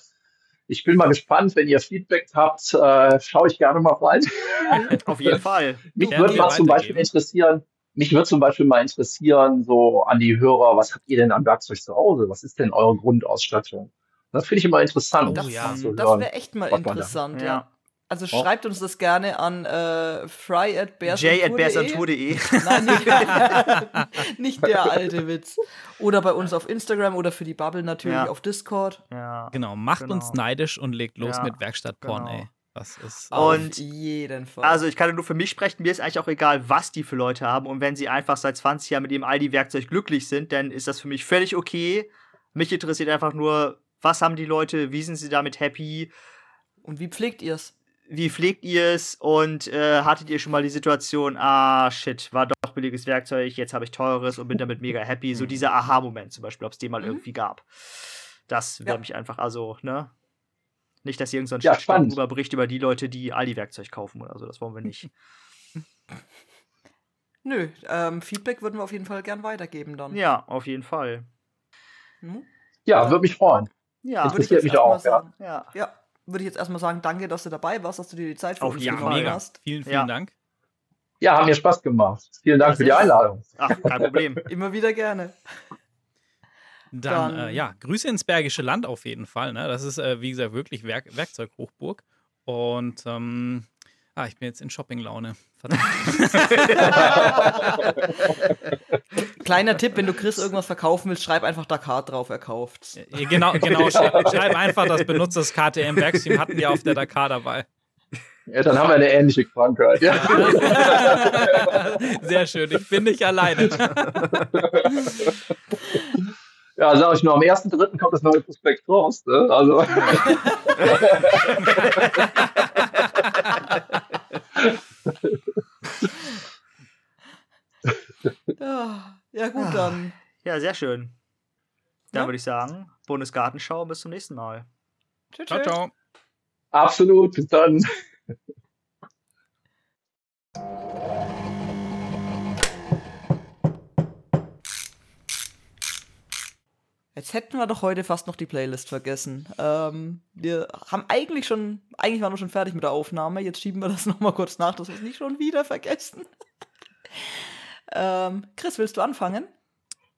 ich bin mal gespannt, wenn ihr Feedback habt, äh, schaue ich gerne mal rein. Auf jeden Fall. mich würde mal zum Beispiel interessieren, mich würde zum Beispiel mal interessieren, so an die Hörer, was habt ihr denn an Werkzeug zu Hause? Was ist denn eure Grundausstattung? Das finde ich immer interessant. Oh, das, ja. das wäre echt mal interessant, ja. Also oh. schreibt uns das gerne an äh, fry at bearsantour.de. Nein, nicht, nicht, der alte Witz. Oder bei uns auf Instagram oder für die Bubble natürlich ja. auf Discord. Ja, genau, macht genau. uns neidisch und legt los ja, mit Werkstattporn, genau. ey. Das ist und jeden Fall. Also ich kann nur für mich sprechen, mir ist eigentlich auch egal, was die für Leute haben. Und wenn sie einfach seit 20 Jahren mit ihrem Aldi-Werkzeug glücklich sind, dann ist das für mich völlig okay. Mich interessiert einfach nur, was haben die Leute, wie sind sie damit happy. Und wie pflegt ihr es? Wie pflegt ihr es und äh, hattet ihr schon mal die Situation, ah shit, war doch billiges Werkzeug, jetzt habe ich teures und bin damit mega happy. So mhm. dieser Aha-Moment zum Beispiel, ob es den mal mhm. irgendwie gab. Das würde ja. mich einfach, also, ne? Nicht, dass irgendein so ja, Shitstorm überbricht über die Leute, die Aldi-Werkzeug kaufen oder so, das wollen wir nicht. Nö, ähm, Feedback würden wir auf jeden Fall gern weitergeben dann. Ja, auf jeden Fall. Mhm. Ja, würde mich freuen. Ja, interessiert mich auch. Ja. ja. ja würde ich jetzt erstmal sagen, danke, dass du dabei warst, dass du dir die Zeit für Auf uns genommen mega. hast. Vielen, vielen ja. Dank. Ja, hat mir Spaß gemacht. Vielen Dank für die Einladung. Ach, kein Problem. Immer wieder gerne. Dann, Dann äh, ja, Grüße ins Bergische Land auf jeden Fall. Ne? Das ist, äh, wie gesagt, wirklich Werk Werkzeughochburg. Und ähm, Ah, ich bin jetzt in Shopping-Laune. Kleiner Tipp, wenn du Chris irgendwas verkaufen willst, schreib einfach Dakar drauf, er kauft. Genau, genau. Schreib einfach das benutztes KTM Werksteam hatten wir auf der Dakar dabei. Ja, dann haben wir eine ähnliche Krankheit. Ja. Sehr schön, ich bin nicht alleine. Ja, sag ich nur, am 1.3. kommt das neue Prospekt raus. Ne? Also. ja, ja, gut, dann. Ja, sehr schön. Dann ja? würde ich sagen, Bundesgartenschau, bis zum nächsten Mal. Tschüss. Ciao, ciao. Absolut, bis dann. Jetzt hätten wir doch heute fast noch die Playlist vergessen. Ähm, wir haben eigentlich schon, eigentlich waren wir schon fertig mit der Aufnahme. Jetzt schieben wir das nochmal kurz nach, dass wir es nicht schon wieder vergessen. ähm, Chris, willst du anfangen?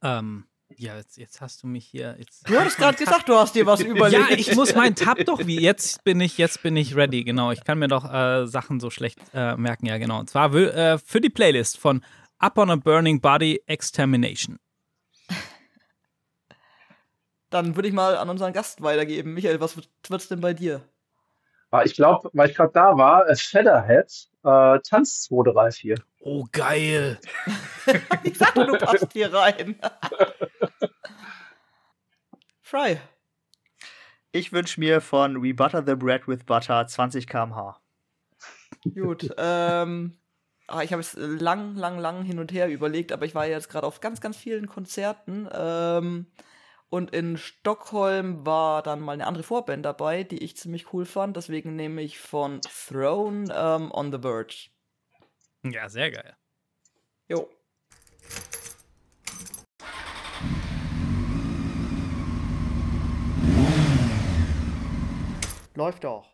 Ähm, ja, jetzt, jetzt, hast du mich hier. Jetzt du hattest gerade gesagt, du hast dir was überlegt. Ja, ich muss meinen Tab doch wie. Jetzt bin ich, jetzt bin ich ready, genau. Ich kann mir doch äh, Sachen so schlecht äh, merken, ja, genau. Und zwar äh, für die Playlist von Up on a Burning Body Extermination. Dann würde ich mal an unseren Gast weitergeben. Michael, was wird's denn bei dir? Ah, ich glaube, weil ich gerade da war, äh, Featherhead, äh, Tanz 234. Oh, geil. ich sagte, du passt hier rein. Fry. Ich wünsche mir von We Butter the Bread with Butter 20 km/h. Gut, ähm, ah, ich habe es lang, lang, lang hin und her überlegt, aber ich war jetzt gerade auf ganz, ganz vielen Konzerten. Ähm, und in Stockholm war dann mal eine andere Vorband dabei, die ich ziemlich cool fand. Deswegen nehme ich von Throne ähm, On the Verge. Ja, sehr geil. Jo. Läuft auch.